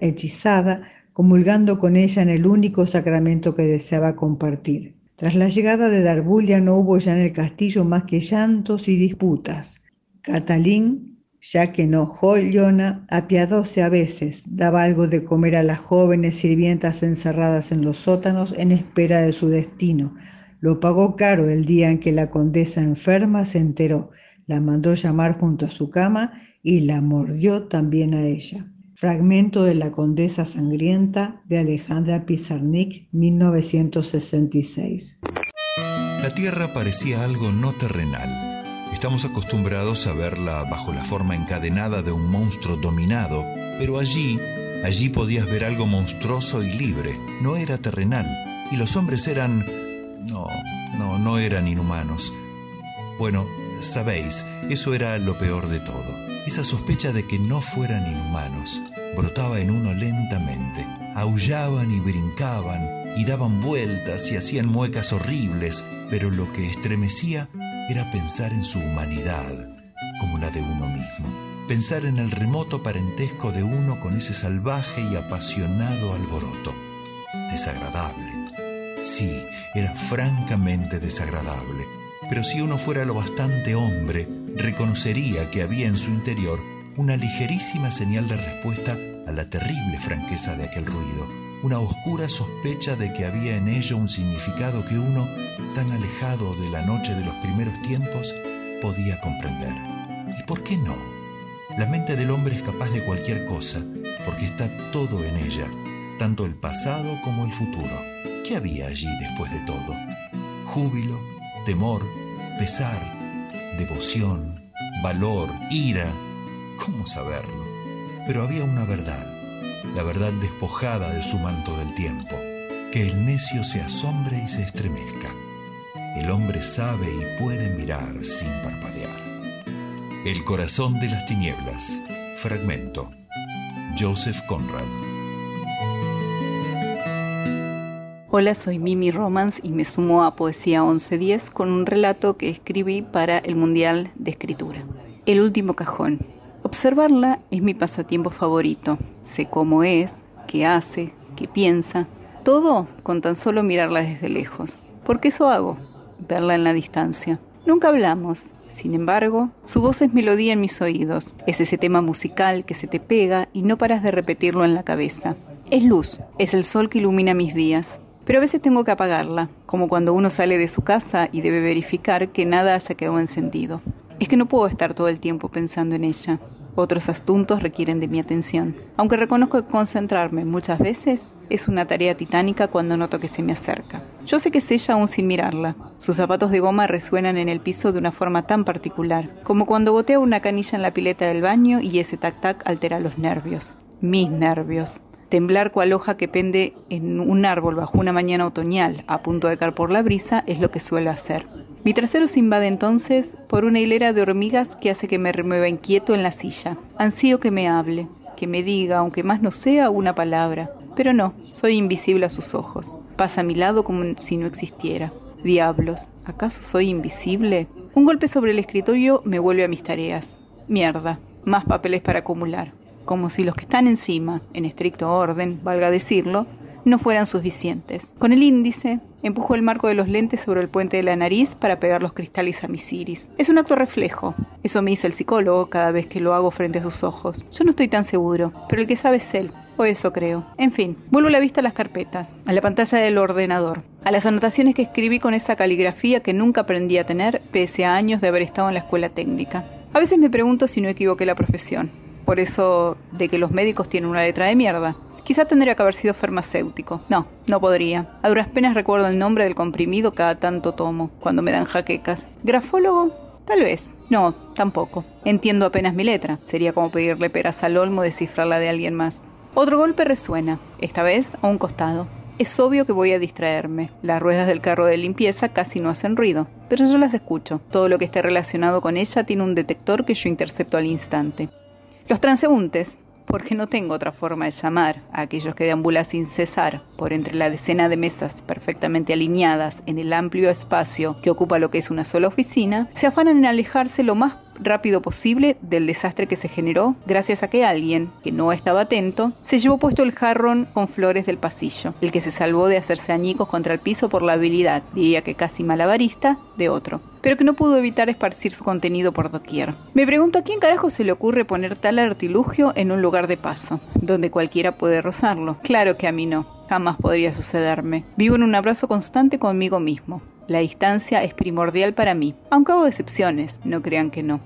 S40: hechizada, comulgando con ella en el único sacramento que deseaba compartir. Tras la llegada de Darbulia no hubo ya en el castillo más que llantos y disputas. Catalín, ya que no Jolyona, apiadóse a veces, daba algo de comer a las jóvenes sirvientas encerradas en los sótanos en espera de su destino. Lo pagó caro el día en que la condesa enferma se enteró, la mandó llamar junto a su cama y la mordió también a ella. Fragmento de La Condesa Sangrienta de Alejandra Pizarnik, 1966.
S4: La Tierra parecía algo no terrenal. Estamos acostumbrados a verla bajo la forma encadenada de un monstruo dominado, pero allí, allí podías ver algo monstruoso y libre. No era terrenal. Y los hombres eran... No, no, no eran inhumanos. Bueno, sabéis, eso era lo peor de todo esa sospecha de que no fueran inhumanos brotaba en uno lentamente. Aullaban y brincaban y daban vueltas y hacían muecas horribles, pero lo que estremecía era pensar en su humanidad como la de uno mismo, pensar en el remoto parentesco de uno con ese salvaje y apasionado alboroto. Desagradable. Sí, era francamente desagradable, pero si uno fuera lo bastante hombre, reconocería que había en su interior una ligerísima señal de respuesta a la terrible franqueza de aquel ruido, una oscura sospecha de que había en ello un significado que uno, tan alejado de la noche de los primeros tiempos, podía comprender. ¿Y por qué no? La mente del hombre es capaz de cualquier cosa, porque está todo en ella, tanto el pasado como el futuro. ¿Qué había allí después de todo? Júbilo, temor, pesar, devoción, valor, ira. ¿Cómo saberlo? Pero había una verdad, la verdad despojada de su manto del tiempo, que el necio se asombre y se estremezca. El hombre sabe y puede mirar sin parpadear. El corazón de las tinieblas. Fragmento. Joseph Conrad.
S41: Hola, soy Mimi Romans y me sumo a Poesía 1110 con un relato que escribí para el Mundial de Escritura. El último cajón. Observarla es mi pasatiempo favorito. Sé cómo es, qué hace, qué piensa. Todo con tan solo mirarla desde lejos. Porque eso hago, verla en la distancia. Nunca hablamos. Sin embargo, su voz es melodía en mis oídos. Es ese tema musical que se te pega y no paras de repetirlo en la cabeza. Es luz, es el sol que ilumina mis días. Pero a veces tengo que apagarla, como cuando uno sale de su casa y debe verificar que nada haya quedado encendido. Es que no puedo estar todo el tiempo pensando en ella. Otros asuntos requieren de mi atención. Aunque reconozco que concentrarme muchas veces es una tarea titánica cuando noto que se me acerca. Yo sé que es ella aún sin mirarla. Sus zapatos de goma resuenan en el piso de una forma tan particular, como cuando gotea una canilla en la pileta del baño y ese tac-tac altera los nervios. Mis nervios. Temblar cual hoja que pende en un árbol bajo una mañana otoñal, a punto de caer por la brisa, es lo que suelo hacer. Mi trasero se invade entonces por una hilera de hormigas que hace que me remueva inquieto en la silla. Ansío que me hable, que me diga, aunque más no sea, una palabra. Pero no, soy invisible a sus ojos. Pasa a mi lado como si no existiera. Diablos, ¿acaso soy invisible? Un golpe sobre el escritorio me vuelve a mis tareas. Mierda, más papeles para acumular como si los que están encima, en estricto orden, valga decirlo, no fueran suficientes. Con el índice, empujo el marco de los lentes sobre el puente de la nariz para pegar los cristales a mis iris. Es un acto reflejo. Eso me dice el psicólogo cada vez que lo hago frente a sus ojos. Yo no estoy tan seguro, pero el que sabe es él. O eso creo. En fin, vuelvo la vista a las carpetas, a la pantalla del ordenador, a las anotaciones que escribí con esa caligrafía que nunca aprendí a tener pese a años de haber estado en la escuela técnica. A veces me pregunto si no equivoqué la profesión por eso de que los médicos tienen una letra de mierda. Quizá tendría que haber sido farmacéutico. No, no podría. A duras penas recuerdo el nombre del comprimido cada tanto tomo, cuando me dan jaquecas. ¿Grafólogo? Tal vez. No, tampoco. Entiendo apenas mi letra. Sería como pedirle peras al olmo descifrarla de alguien más. Otro golpe resuena, esta vez a un costado. Es obvio que voy a distraerme. Las ruedas del carro de limpieza casi no hacen ruido, pero yo las escucho. Todo lo que esté relacionado con ella tiene un detector que yo intercepto al instante. Los transeúntes, porque no tengo otra forma de llamar a aquellos que deambulan sin cesar por entre la decena de mesas perfectamente alineadas en el amplio espacio que ocupa lo que es una sola oficina, se afanan en alejarse lo más rápido posible del desastre que se generó gracias a que alguien, que no estaba atento, se llevó puesto el jarrón con flores del pasillo, el que se salvó de hacerse añicos contra el piso por la habilidad, diría que casi malabarista, de otro pero que no pudo evitar esparcir su contenido por doquier. Me pregunto a quién carajo se le ocurre poner tal artilugio en un lugar de paso, donde cualquiera puede rozarlo. Claro que a mí no, jamás podría sucederme. Vivo en un abrazo constante conmigo mismo. La distancia es primordial para mí, aunque hago excepciones, no crean que no.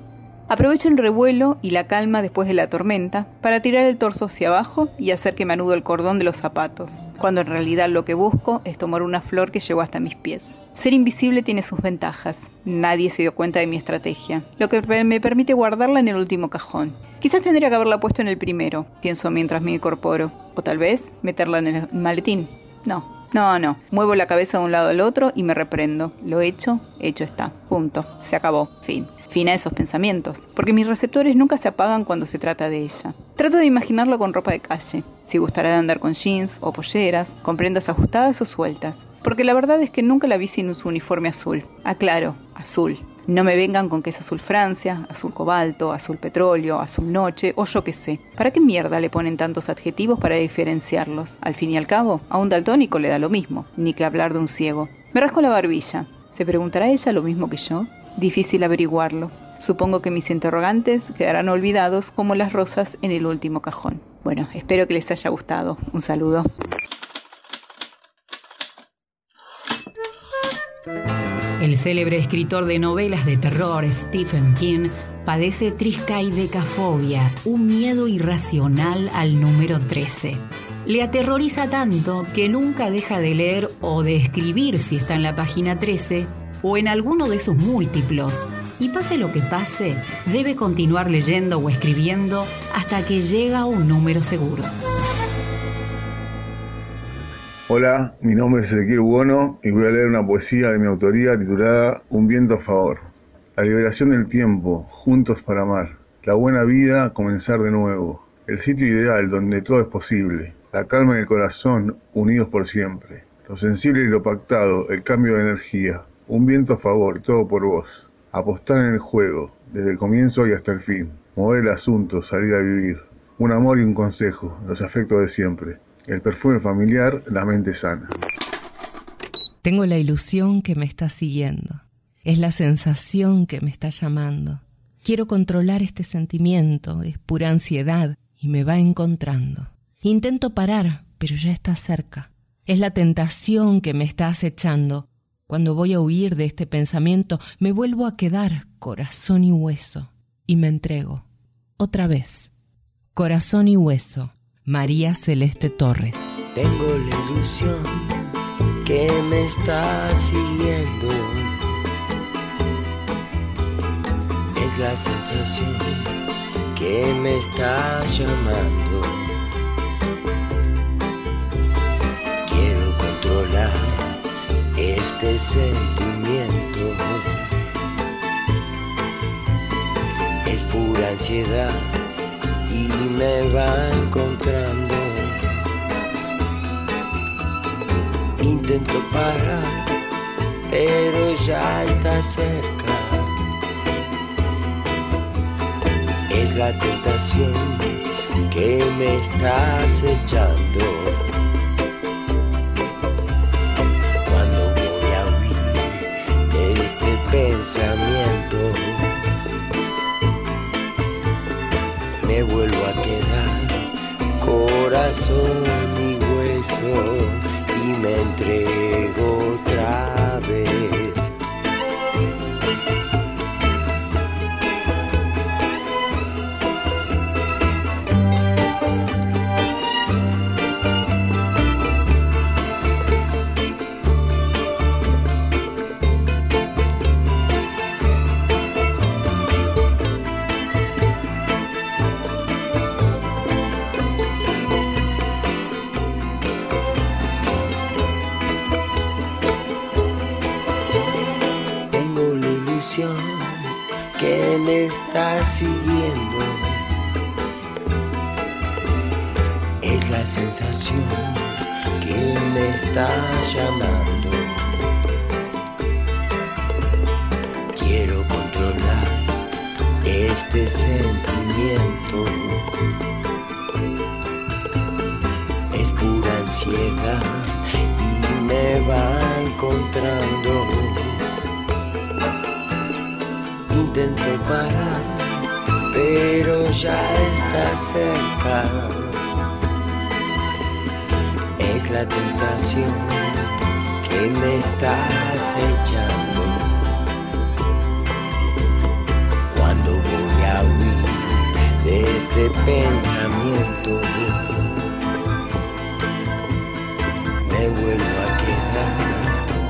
S41: Aprovecho el revuelo y la calma después de la tormenta para tirar el torso hacia abajo y hacer que me anudo el cordón de los zapatos, cuando en realidad lo que busco es tomar una flor que llegó hasta mis pies. Ser invisible tiene sus ventajas. Nadie se dio cuenta de mi estrategia, lo que me permite guardarla en el último cajón. Quizás tendría que haberla puesto en el primero, pienso mientras me incorporo, o tal vez meterla en el maletín. No, no, no. Muevo la cabeza de un lado al otro y me reprendo. Lo hecho, hecho está. Punto. Se acabó. Fin fin a esos pensamientos, porque mis receptores nunca se apagan cuando se trata de ella. Trato de imaginarlo con ropa de calle, si gustará de andar con jeans o polleras, con prendas ajustadas o sueltas, porque la verdad es que nunca la vi sin su uniforme azul. Aclaro, azul. No me vengan con que es azul Francia, azul cobalto, azul petróleo, azul noche o yo qué sé. ¿Para qué mierda le ponen tantos adjetivos para diferenciarlos? Al fin y al cabo, a un daltónico le da lo mismo, ni que hablar de un ciego. Me rasco la barbilla. ¿Se preguntará ella lo mismo que yo? Difícil averiguarlo. Supongo que mis interrogantes quedarán olvidados como las rosas en el último cajón. Bueno, espero que les haya gustado. Un saludo.
S6: El célebre escritor de novelas de terror Stephen King padece triscaidecafobia, un miedo irracional al número 13. Le aterroriza tanto que nunca deja de leer o de escribir si está en la página 13 o en alguno de sus múltiplos. Y pase lo que pase, debe continuar leyendo o escribiendo hasta que llega un número seguro.
S42: Hola, mi nombre es Ezequiel Buono y voy a leer una poesía de mi autoría titulada Un viento a favor. La liberación del tiempo, juntos para amar. La buena vida, comenzar de nuevo. El sitio ideal donde todo es posible. La calma en el corazón, unidos por siempre. Lo sensible y lo pactado, el cambio de energía. Un viento a favor, todo por vos. Apostar en el juego, desde el comienzo y hasta el fin. Mover el asunto, salir a vivir. Un amor y un consejo, los afectos de siempre. El perfume familiar, la mente sana.
S10: Tengo la ilusión que me está siguiendo. Es la sensación que me está llamando. Quiero controlar este sentimiento, es pura ansiedad y me va encontrando. Intento parar, pero ya está cerca. Es la tentación que me está acechando. Cuando voy a huir de este pensamiento, me vuelvo a quedar corazón y hueso y me entrego. Otra vez. Corazón y hueso. María Celeste Torres.
S22: Tengo la ilusión que me está siguiendo. Es la sensación que me está llamando. Este sentimiento. Es pura ansiedad y me va encontrando. Intento parar, pero ya está cerca. Es la tentación que me está acechando. Me vuelvo a quedar corazón y hueso y me entrego otra vez. Sensación que me está llamando. Quiero controlar este sentimiento. Es pura ansiedad y me va encontrando. Intento parar, pero ya está cerca. La tentación que me está acechando. Cuando voy a huir de este pensamiento, me vuelvo a quedar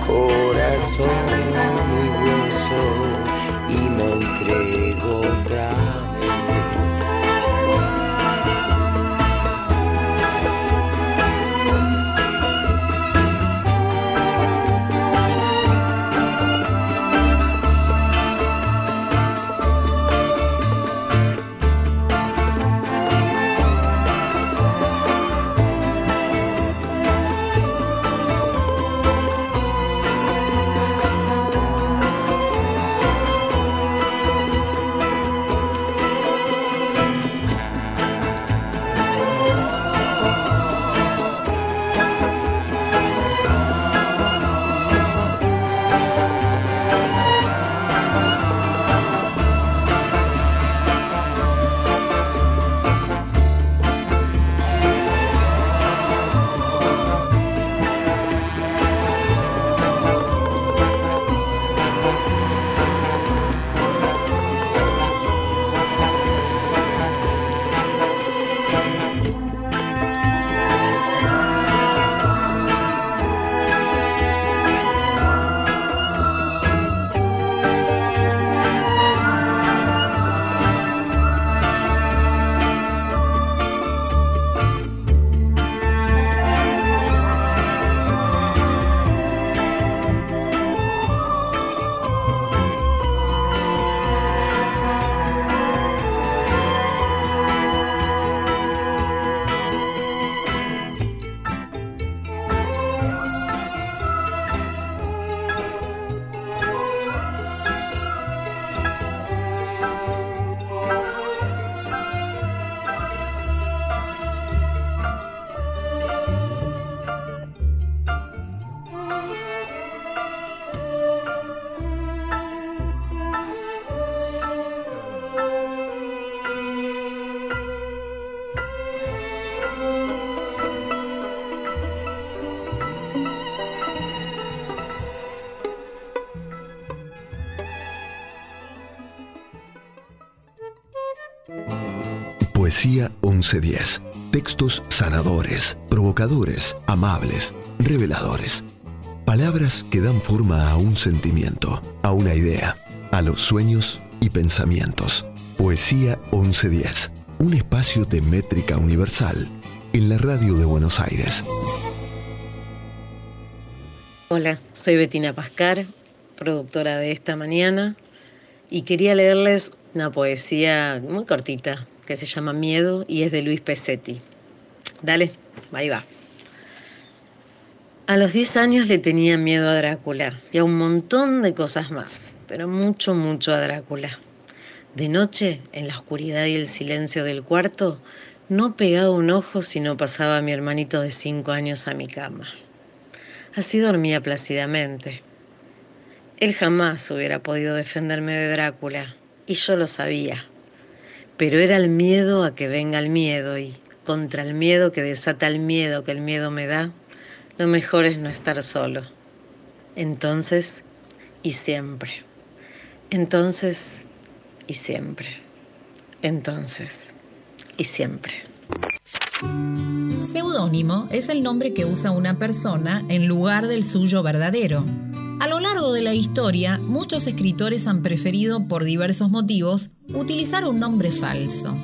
S22: corazón y hueso y me entrego otra
S2: 1110. Textos sanadores, provocadores, amables, reveladores. Palabras que dan forma a un sentimiento, a una idea, a los sueños y pensamientos. Poesía 1110. Un espacio de métrica universal en la radio de Buenos Aires.
S43: Hola, soy Betina Pascar, productora de esta mañana, y quería leerles una poesía muy cortita que se llama Miedo y es de Luis Pesetti. Dale, ahí va. A los 10 años le tenía miedo a Drácula y a un montón de cosas más, pero mucho, mucho a Drácula. De noche, en la oscuridad y el silencio del cuarto, no pegaba un ojo si no pasaba mi hermanito de 5 años a mi cama. Así dormía plácidamente. Él jamás hubiera podido defenderme de Drácula, y yo lo sabía. Pero era el miedo a que venga el miedo, y contra el miedo que desata el miedo que el miedo me da, lo mejor es no estar solo. Entonces y siempre. Entonces y siempre. Entonces y siempre.
S6: Seudónimo es el nombre que usa una persona en lugar del suyo verdadero. A lo largo de la historia, muchos escritores han preferido, por diversos motivos, utilizar un nombre falso.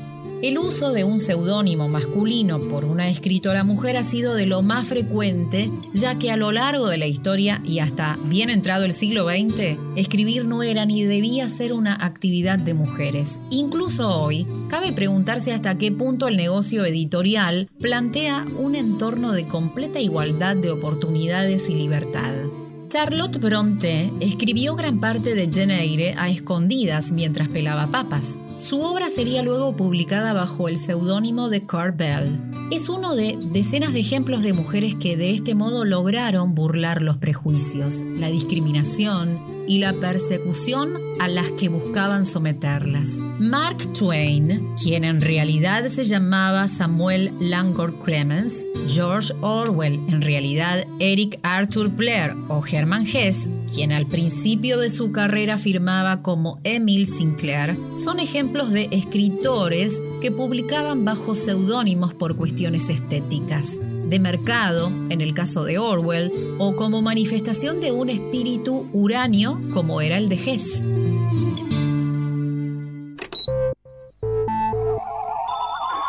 S6: El uso de un seudónimo masculino por una escritora mujer ha sido de lo más frecuente, ya que a lo largo de la historia y hasta bien entrado el siglo XX, escribir no era ni debía ser una actividad de mujeres. Incluso hoy, cabe preguntarse hasta qué punto el negocio editorial plantea un entorno de completa igualdad de oportunidades y libertad. Charlotte Bronte escribió gran parte de Jane Eyre a escondidas mientras pelaba papas. Su obra sería luego publicada bajo el seudónimo de Bell. Es uno de decenas de ejemplos de mujeres que de este modo lograron burlar los prejuicios, la discriminación y la persecución a las que buscaban someterlas. Mark Twain, quien en realidad se llamaba Samuel Langford Clemens, George Orwell, en realidad Eric Arthur Blair o Herman Hesse, quien al principio de su carrera firmaba como Emil Sinclair, son ejemplos de escritores que publicaban bajo seudónimos por cuestiones estéticas de mercado, en el caso de Orwell, o como manifestación de un espíritu uranio como era el de Hess.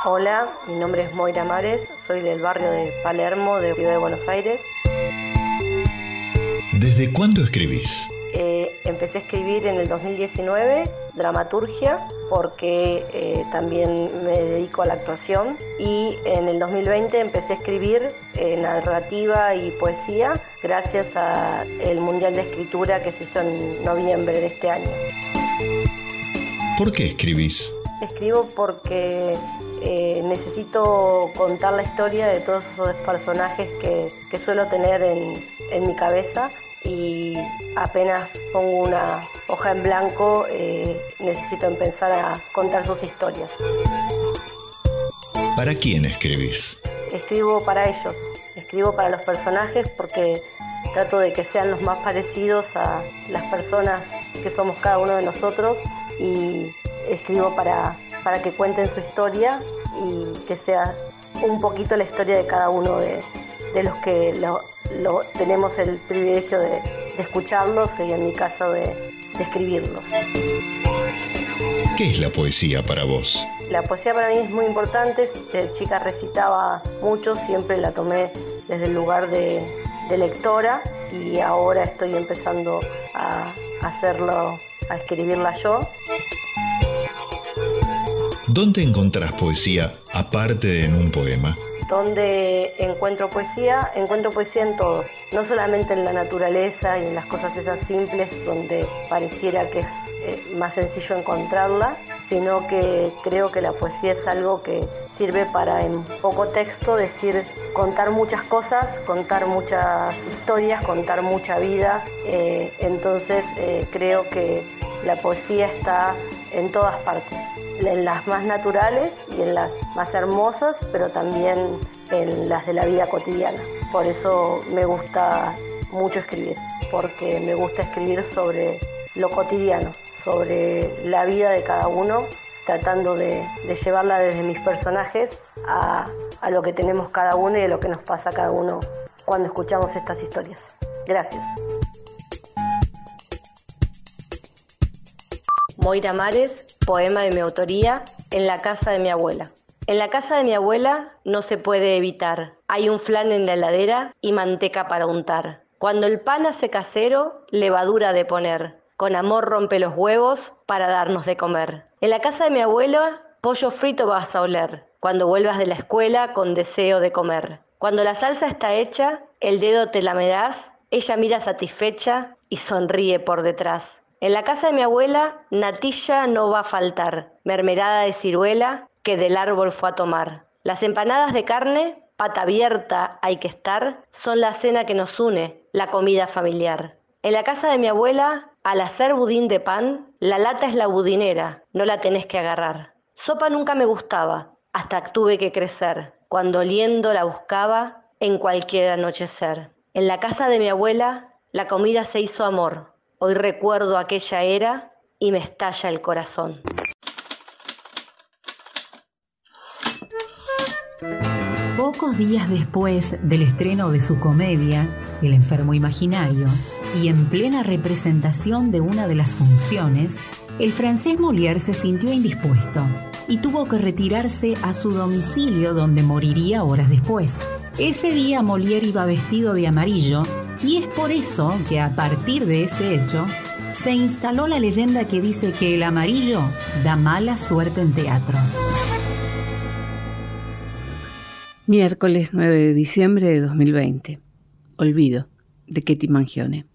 S44: Hola, mi nombre es Moira Mares, soy del barrio de Palermo, de Ciudad de Buenos Aires.
S4: ¿Desde cuándo escribís?
S44: Eh, empecé a escribir en el 2019 dramaturgia porque eh, también me dedico a la actuación y en el 2020 empecé a escribir eh, narrativa y poesía gracias al Mundial de Escritura que se hizo en noviembre de este año.
S4: ¿Por qué escribís?
S44: Escribo porque necesito contar la historia de todos esos personajes que, que suelo tener en, en mi cabeza y apenas pongo una hoja en blanco eh, necesito empezar a contar sus historias.
S4: ¿Para quién escribís?
S44: Escribo para ellos, escribo para los personajes porque trato de que sean los más parecidos a las personas que somos cada uno de nosotros y escribo para, para que cuenten su historia y que sea un poquito la historia de cada uno de, de los que lo, tenemos el privilegio de, escucharlos y en mi caso de, escribirlos.
S4: ¿Qué es la poesía para vos?
S44: La poesía para mí es muy importante, de chica recitaba mucho, siempre la tomé desde el lugar de, de lectora y ahora estoy empezando a hacerlo, a escribirla yo.
S4: ¿Dónde encontrás poesía aparte de en un poema?
S44: Donde encuentro poesía, encuentro poesía en todo, no solamente en la naturaleza y en las cosas esas simples donde pareciera que es eh, más sencillo encontrarla, sino que creo que la poesía es algo que sirve para en poco texto decir, contar muchas cosas, contar muchas historias, contar mucha vida, eh, entonces eh, creo que la poesía está en todas partes en las más naturales y en las más hermosas, pero también en las de la vida cotidiana. Por eso me gusta mucho escribir, porque me gusta escribir sobre lo cotidiano, sobre la vida de cada uno, tratando de, llevarla desde mis personajes a, a lo que tenemos cada uno y a lo que nos pasa a cada uno cuando escuchamos estas historias. Gracias. Moira Mares, poema de mi autoría, En la casa de mi abuela. En la casa de mi abuela no se puede evitar. Hay un flan en la heladera y manteca para untar. Cuando el pan hace casero, levadura de poner. Con amor rompe los huevos para darnos de comer. En la casa de mi abuela, pollo frito vas a oler. Cuando vuelvas de la escuela con deseo de comer. Cuando la salsa está hecha, el dedo te la das, ella mira satisfecha y sonríe por detrás. En la casa de mi abuela, natilla no va a faltar, mermelada de ciruela que del árbol fue a tomar. Las empanadas de carne, pata abierta hay que estar, son la cena que nos une, la comida familiar. En la casa de mi abuela, al hacer budín de pan, la lata es la budinera, no la tenés que agarrar. Sopa nunca me gustaba, hasta tuve que crecer, cuando oliendo la buscaba en cualquier anochecer. En la casa de mi abuela, la comida se hizo amor, Hoy recuerdo aquella era y me estalla el corazón.
S38: Pocos días después del estreno de su comedia, El enfermo imaginario, y en plena representación de una de las funciones, el francés Molière se sintió indispuesto y tuvo que retirarse a su domicilio donde moriría horas después. Ese día Molière iba vestido de amarillo y es por eso que a partir de ese hecho se instaló la leyenda que dice que el amarillo da mala suerte en teatro.
S45: Miércoles 9 de diciembre de 2020. Olvido de Ketty Mangione.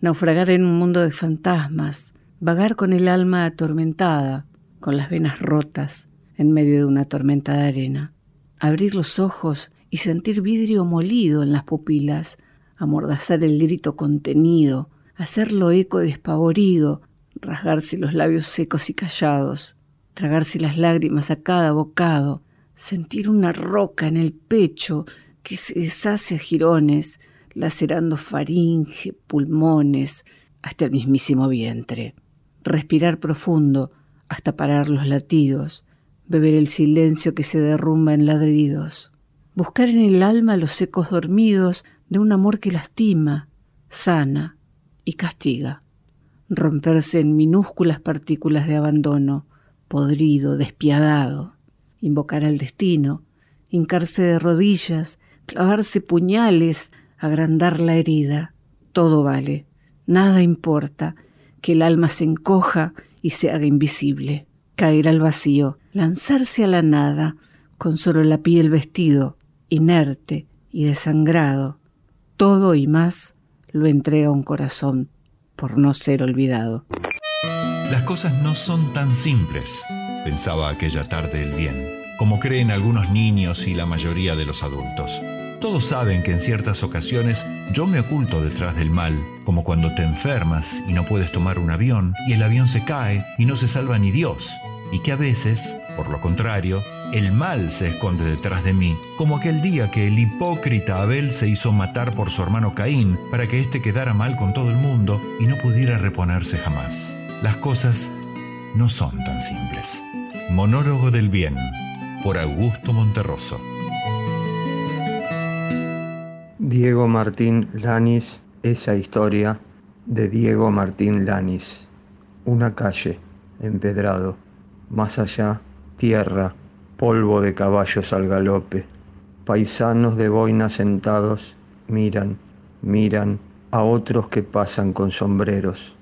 S45: Naufragar en un mundo de fantasmas, vagar con el alma atormentada, con las venas rotas en medio de una tormenta de arena. Abrir los ojos y sentir vidrio molido en las pupilas, amordazar el grito contenido, hacerlo eco despavorido, rasgarse los labios secos y callados, tragarse las lágrimas a cada bocado, sentir una roca en el pecho que se deshace a jirones, lacerando faringe, pulmones, hasta el mismísimo vientre. Respirar profundo hasta parar los latidos, beber el silencio que se derrumba en ladridos, buscar en el alma los ecos dormidos de un amor que lastima, sana y castiga, romperse en minúsculas partículas de abandono, podrido, despiadado, invocar al destino, hincarse de rodillas, clavarse puñales, agrandar la herida, todo vale, nada importa, que el alma se encoja y se haga invisible, caer al vacío, lanzarse a la nada, con solo la piel vestido, inerte y desangrado, todo y más lo entrega un corazón por no ser olvidado.
S4: Las cosas no son tan simples, pensaba aquella tarde el bien, como creen algunos niños y la mayoría de los adultos. Todos saben que en ciertas ocasiones yo me oculto detrás del mal, como cuando te enfermas y no puedes tomar un avión y el avión se cae y no se salva ni Dios, y que a veces, por lo contrario, el mal se esconde detrás de mí, como aquel día que el hipócrita Abel se hizo matar por su hermano Caín para que éste quedara mal con todo el mundo y no pudiera reponerse jamás. Las cosas no son tan simples. Monólogo del Bien, por Augusto Monterroso.
S46: Diego Martín Lanis, esa historia de Diego Martín Lanis. Una calle, empedrado, más allá, tierra, polvo de caballos al galope. Paisanos de boina sentados miran, miran a otros que pasan con sombreros.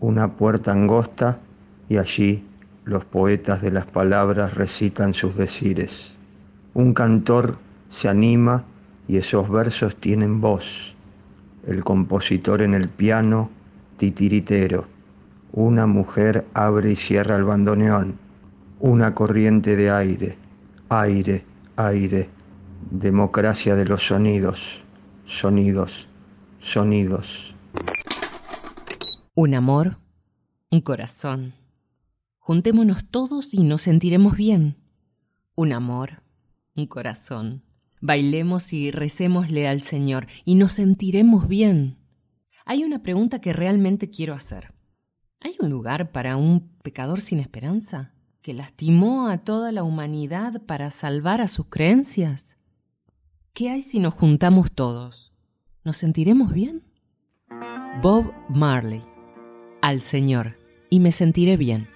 S46: Una puerta angosta y allí los poetas de las palabras recitan sus decires. Un cantor se anima y esos versos tienen voz. El compositor en el piano, titiritero. Una mujer abre y cierra el bandoneón una corriente de aire, aire, aire, democracia de los sonidos, sonidos, sonidos.
S10: Un amor, un corazón. Juntémonos todos y nos sentiremos bien. Un amor, un corazón. Bailemos y recémosle al Señor y nos sentiremos bien. Hay una pregunta que realmente quiero hacer. ¿Hay un lugar para un pecador sin esperanza?
S47: Que lastimó a toda la humanidad para salvar a sus creencias? ¿Qué hay si nos juntamos todos? ¿Nos sentiremos bien? Bob Marley. Al Señor. Y me sentiré bien.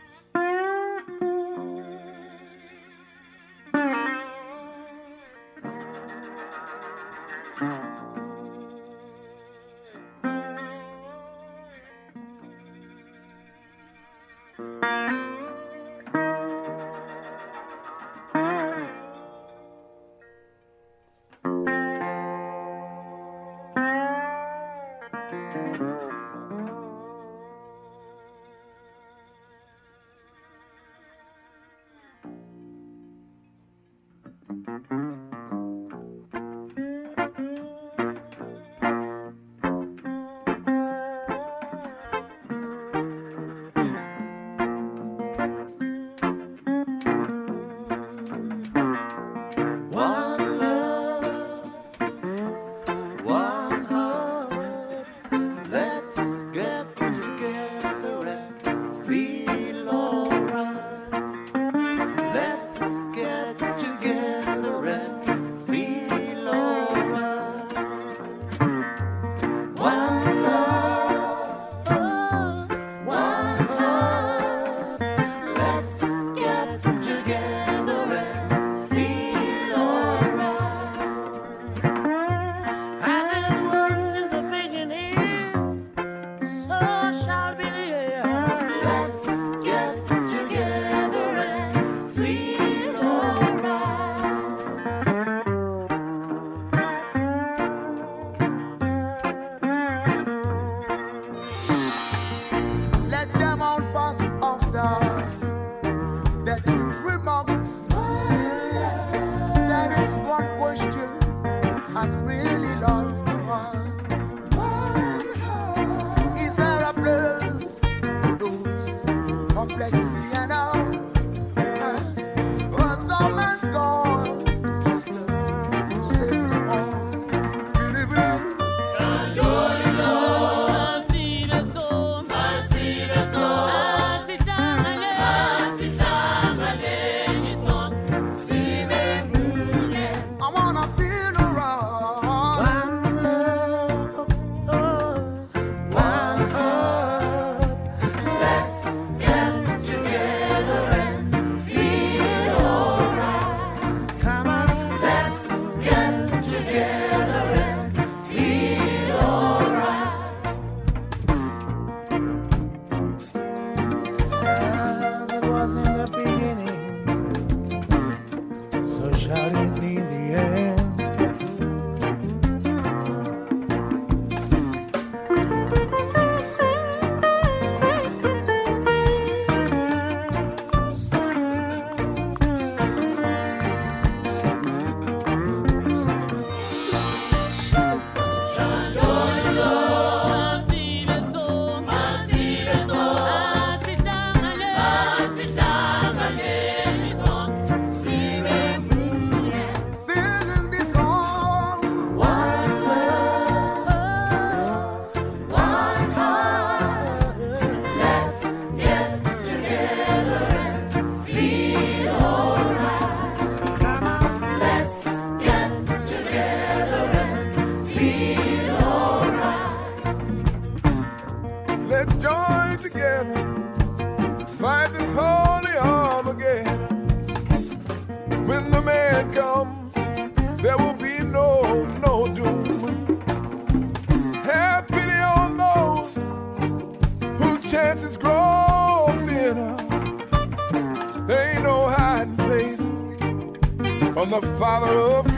S4: father of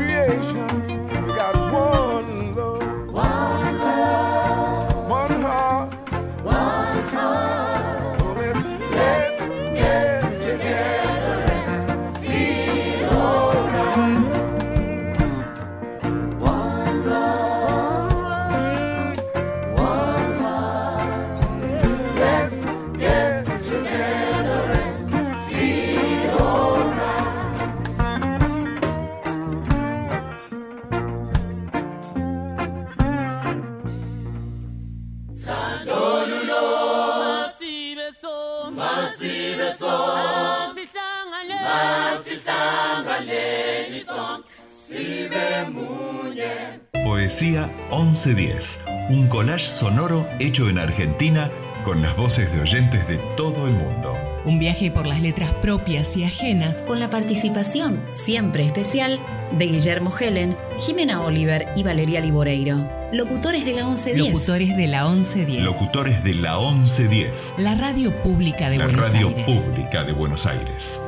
S4: hecho en Argentina con las voces de oyentes de todo el mundo.
S10: Un viaje por las letras propias y ajenas
S6: con la participación siempre especial de Guillermo Helen, Jimena Oliver y Valeria Liboreiro. Locutores de la 1110.
S10: Locutores de la 1110.
S4: Locutores de la 1110.
S10: La radio pública de
S4: la
S10: Buenos
S4: radio
S10: Aires.
S4: pública de Buenos Aires.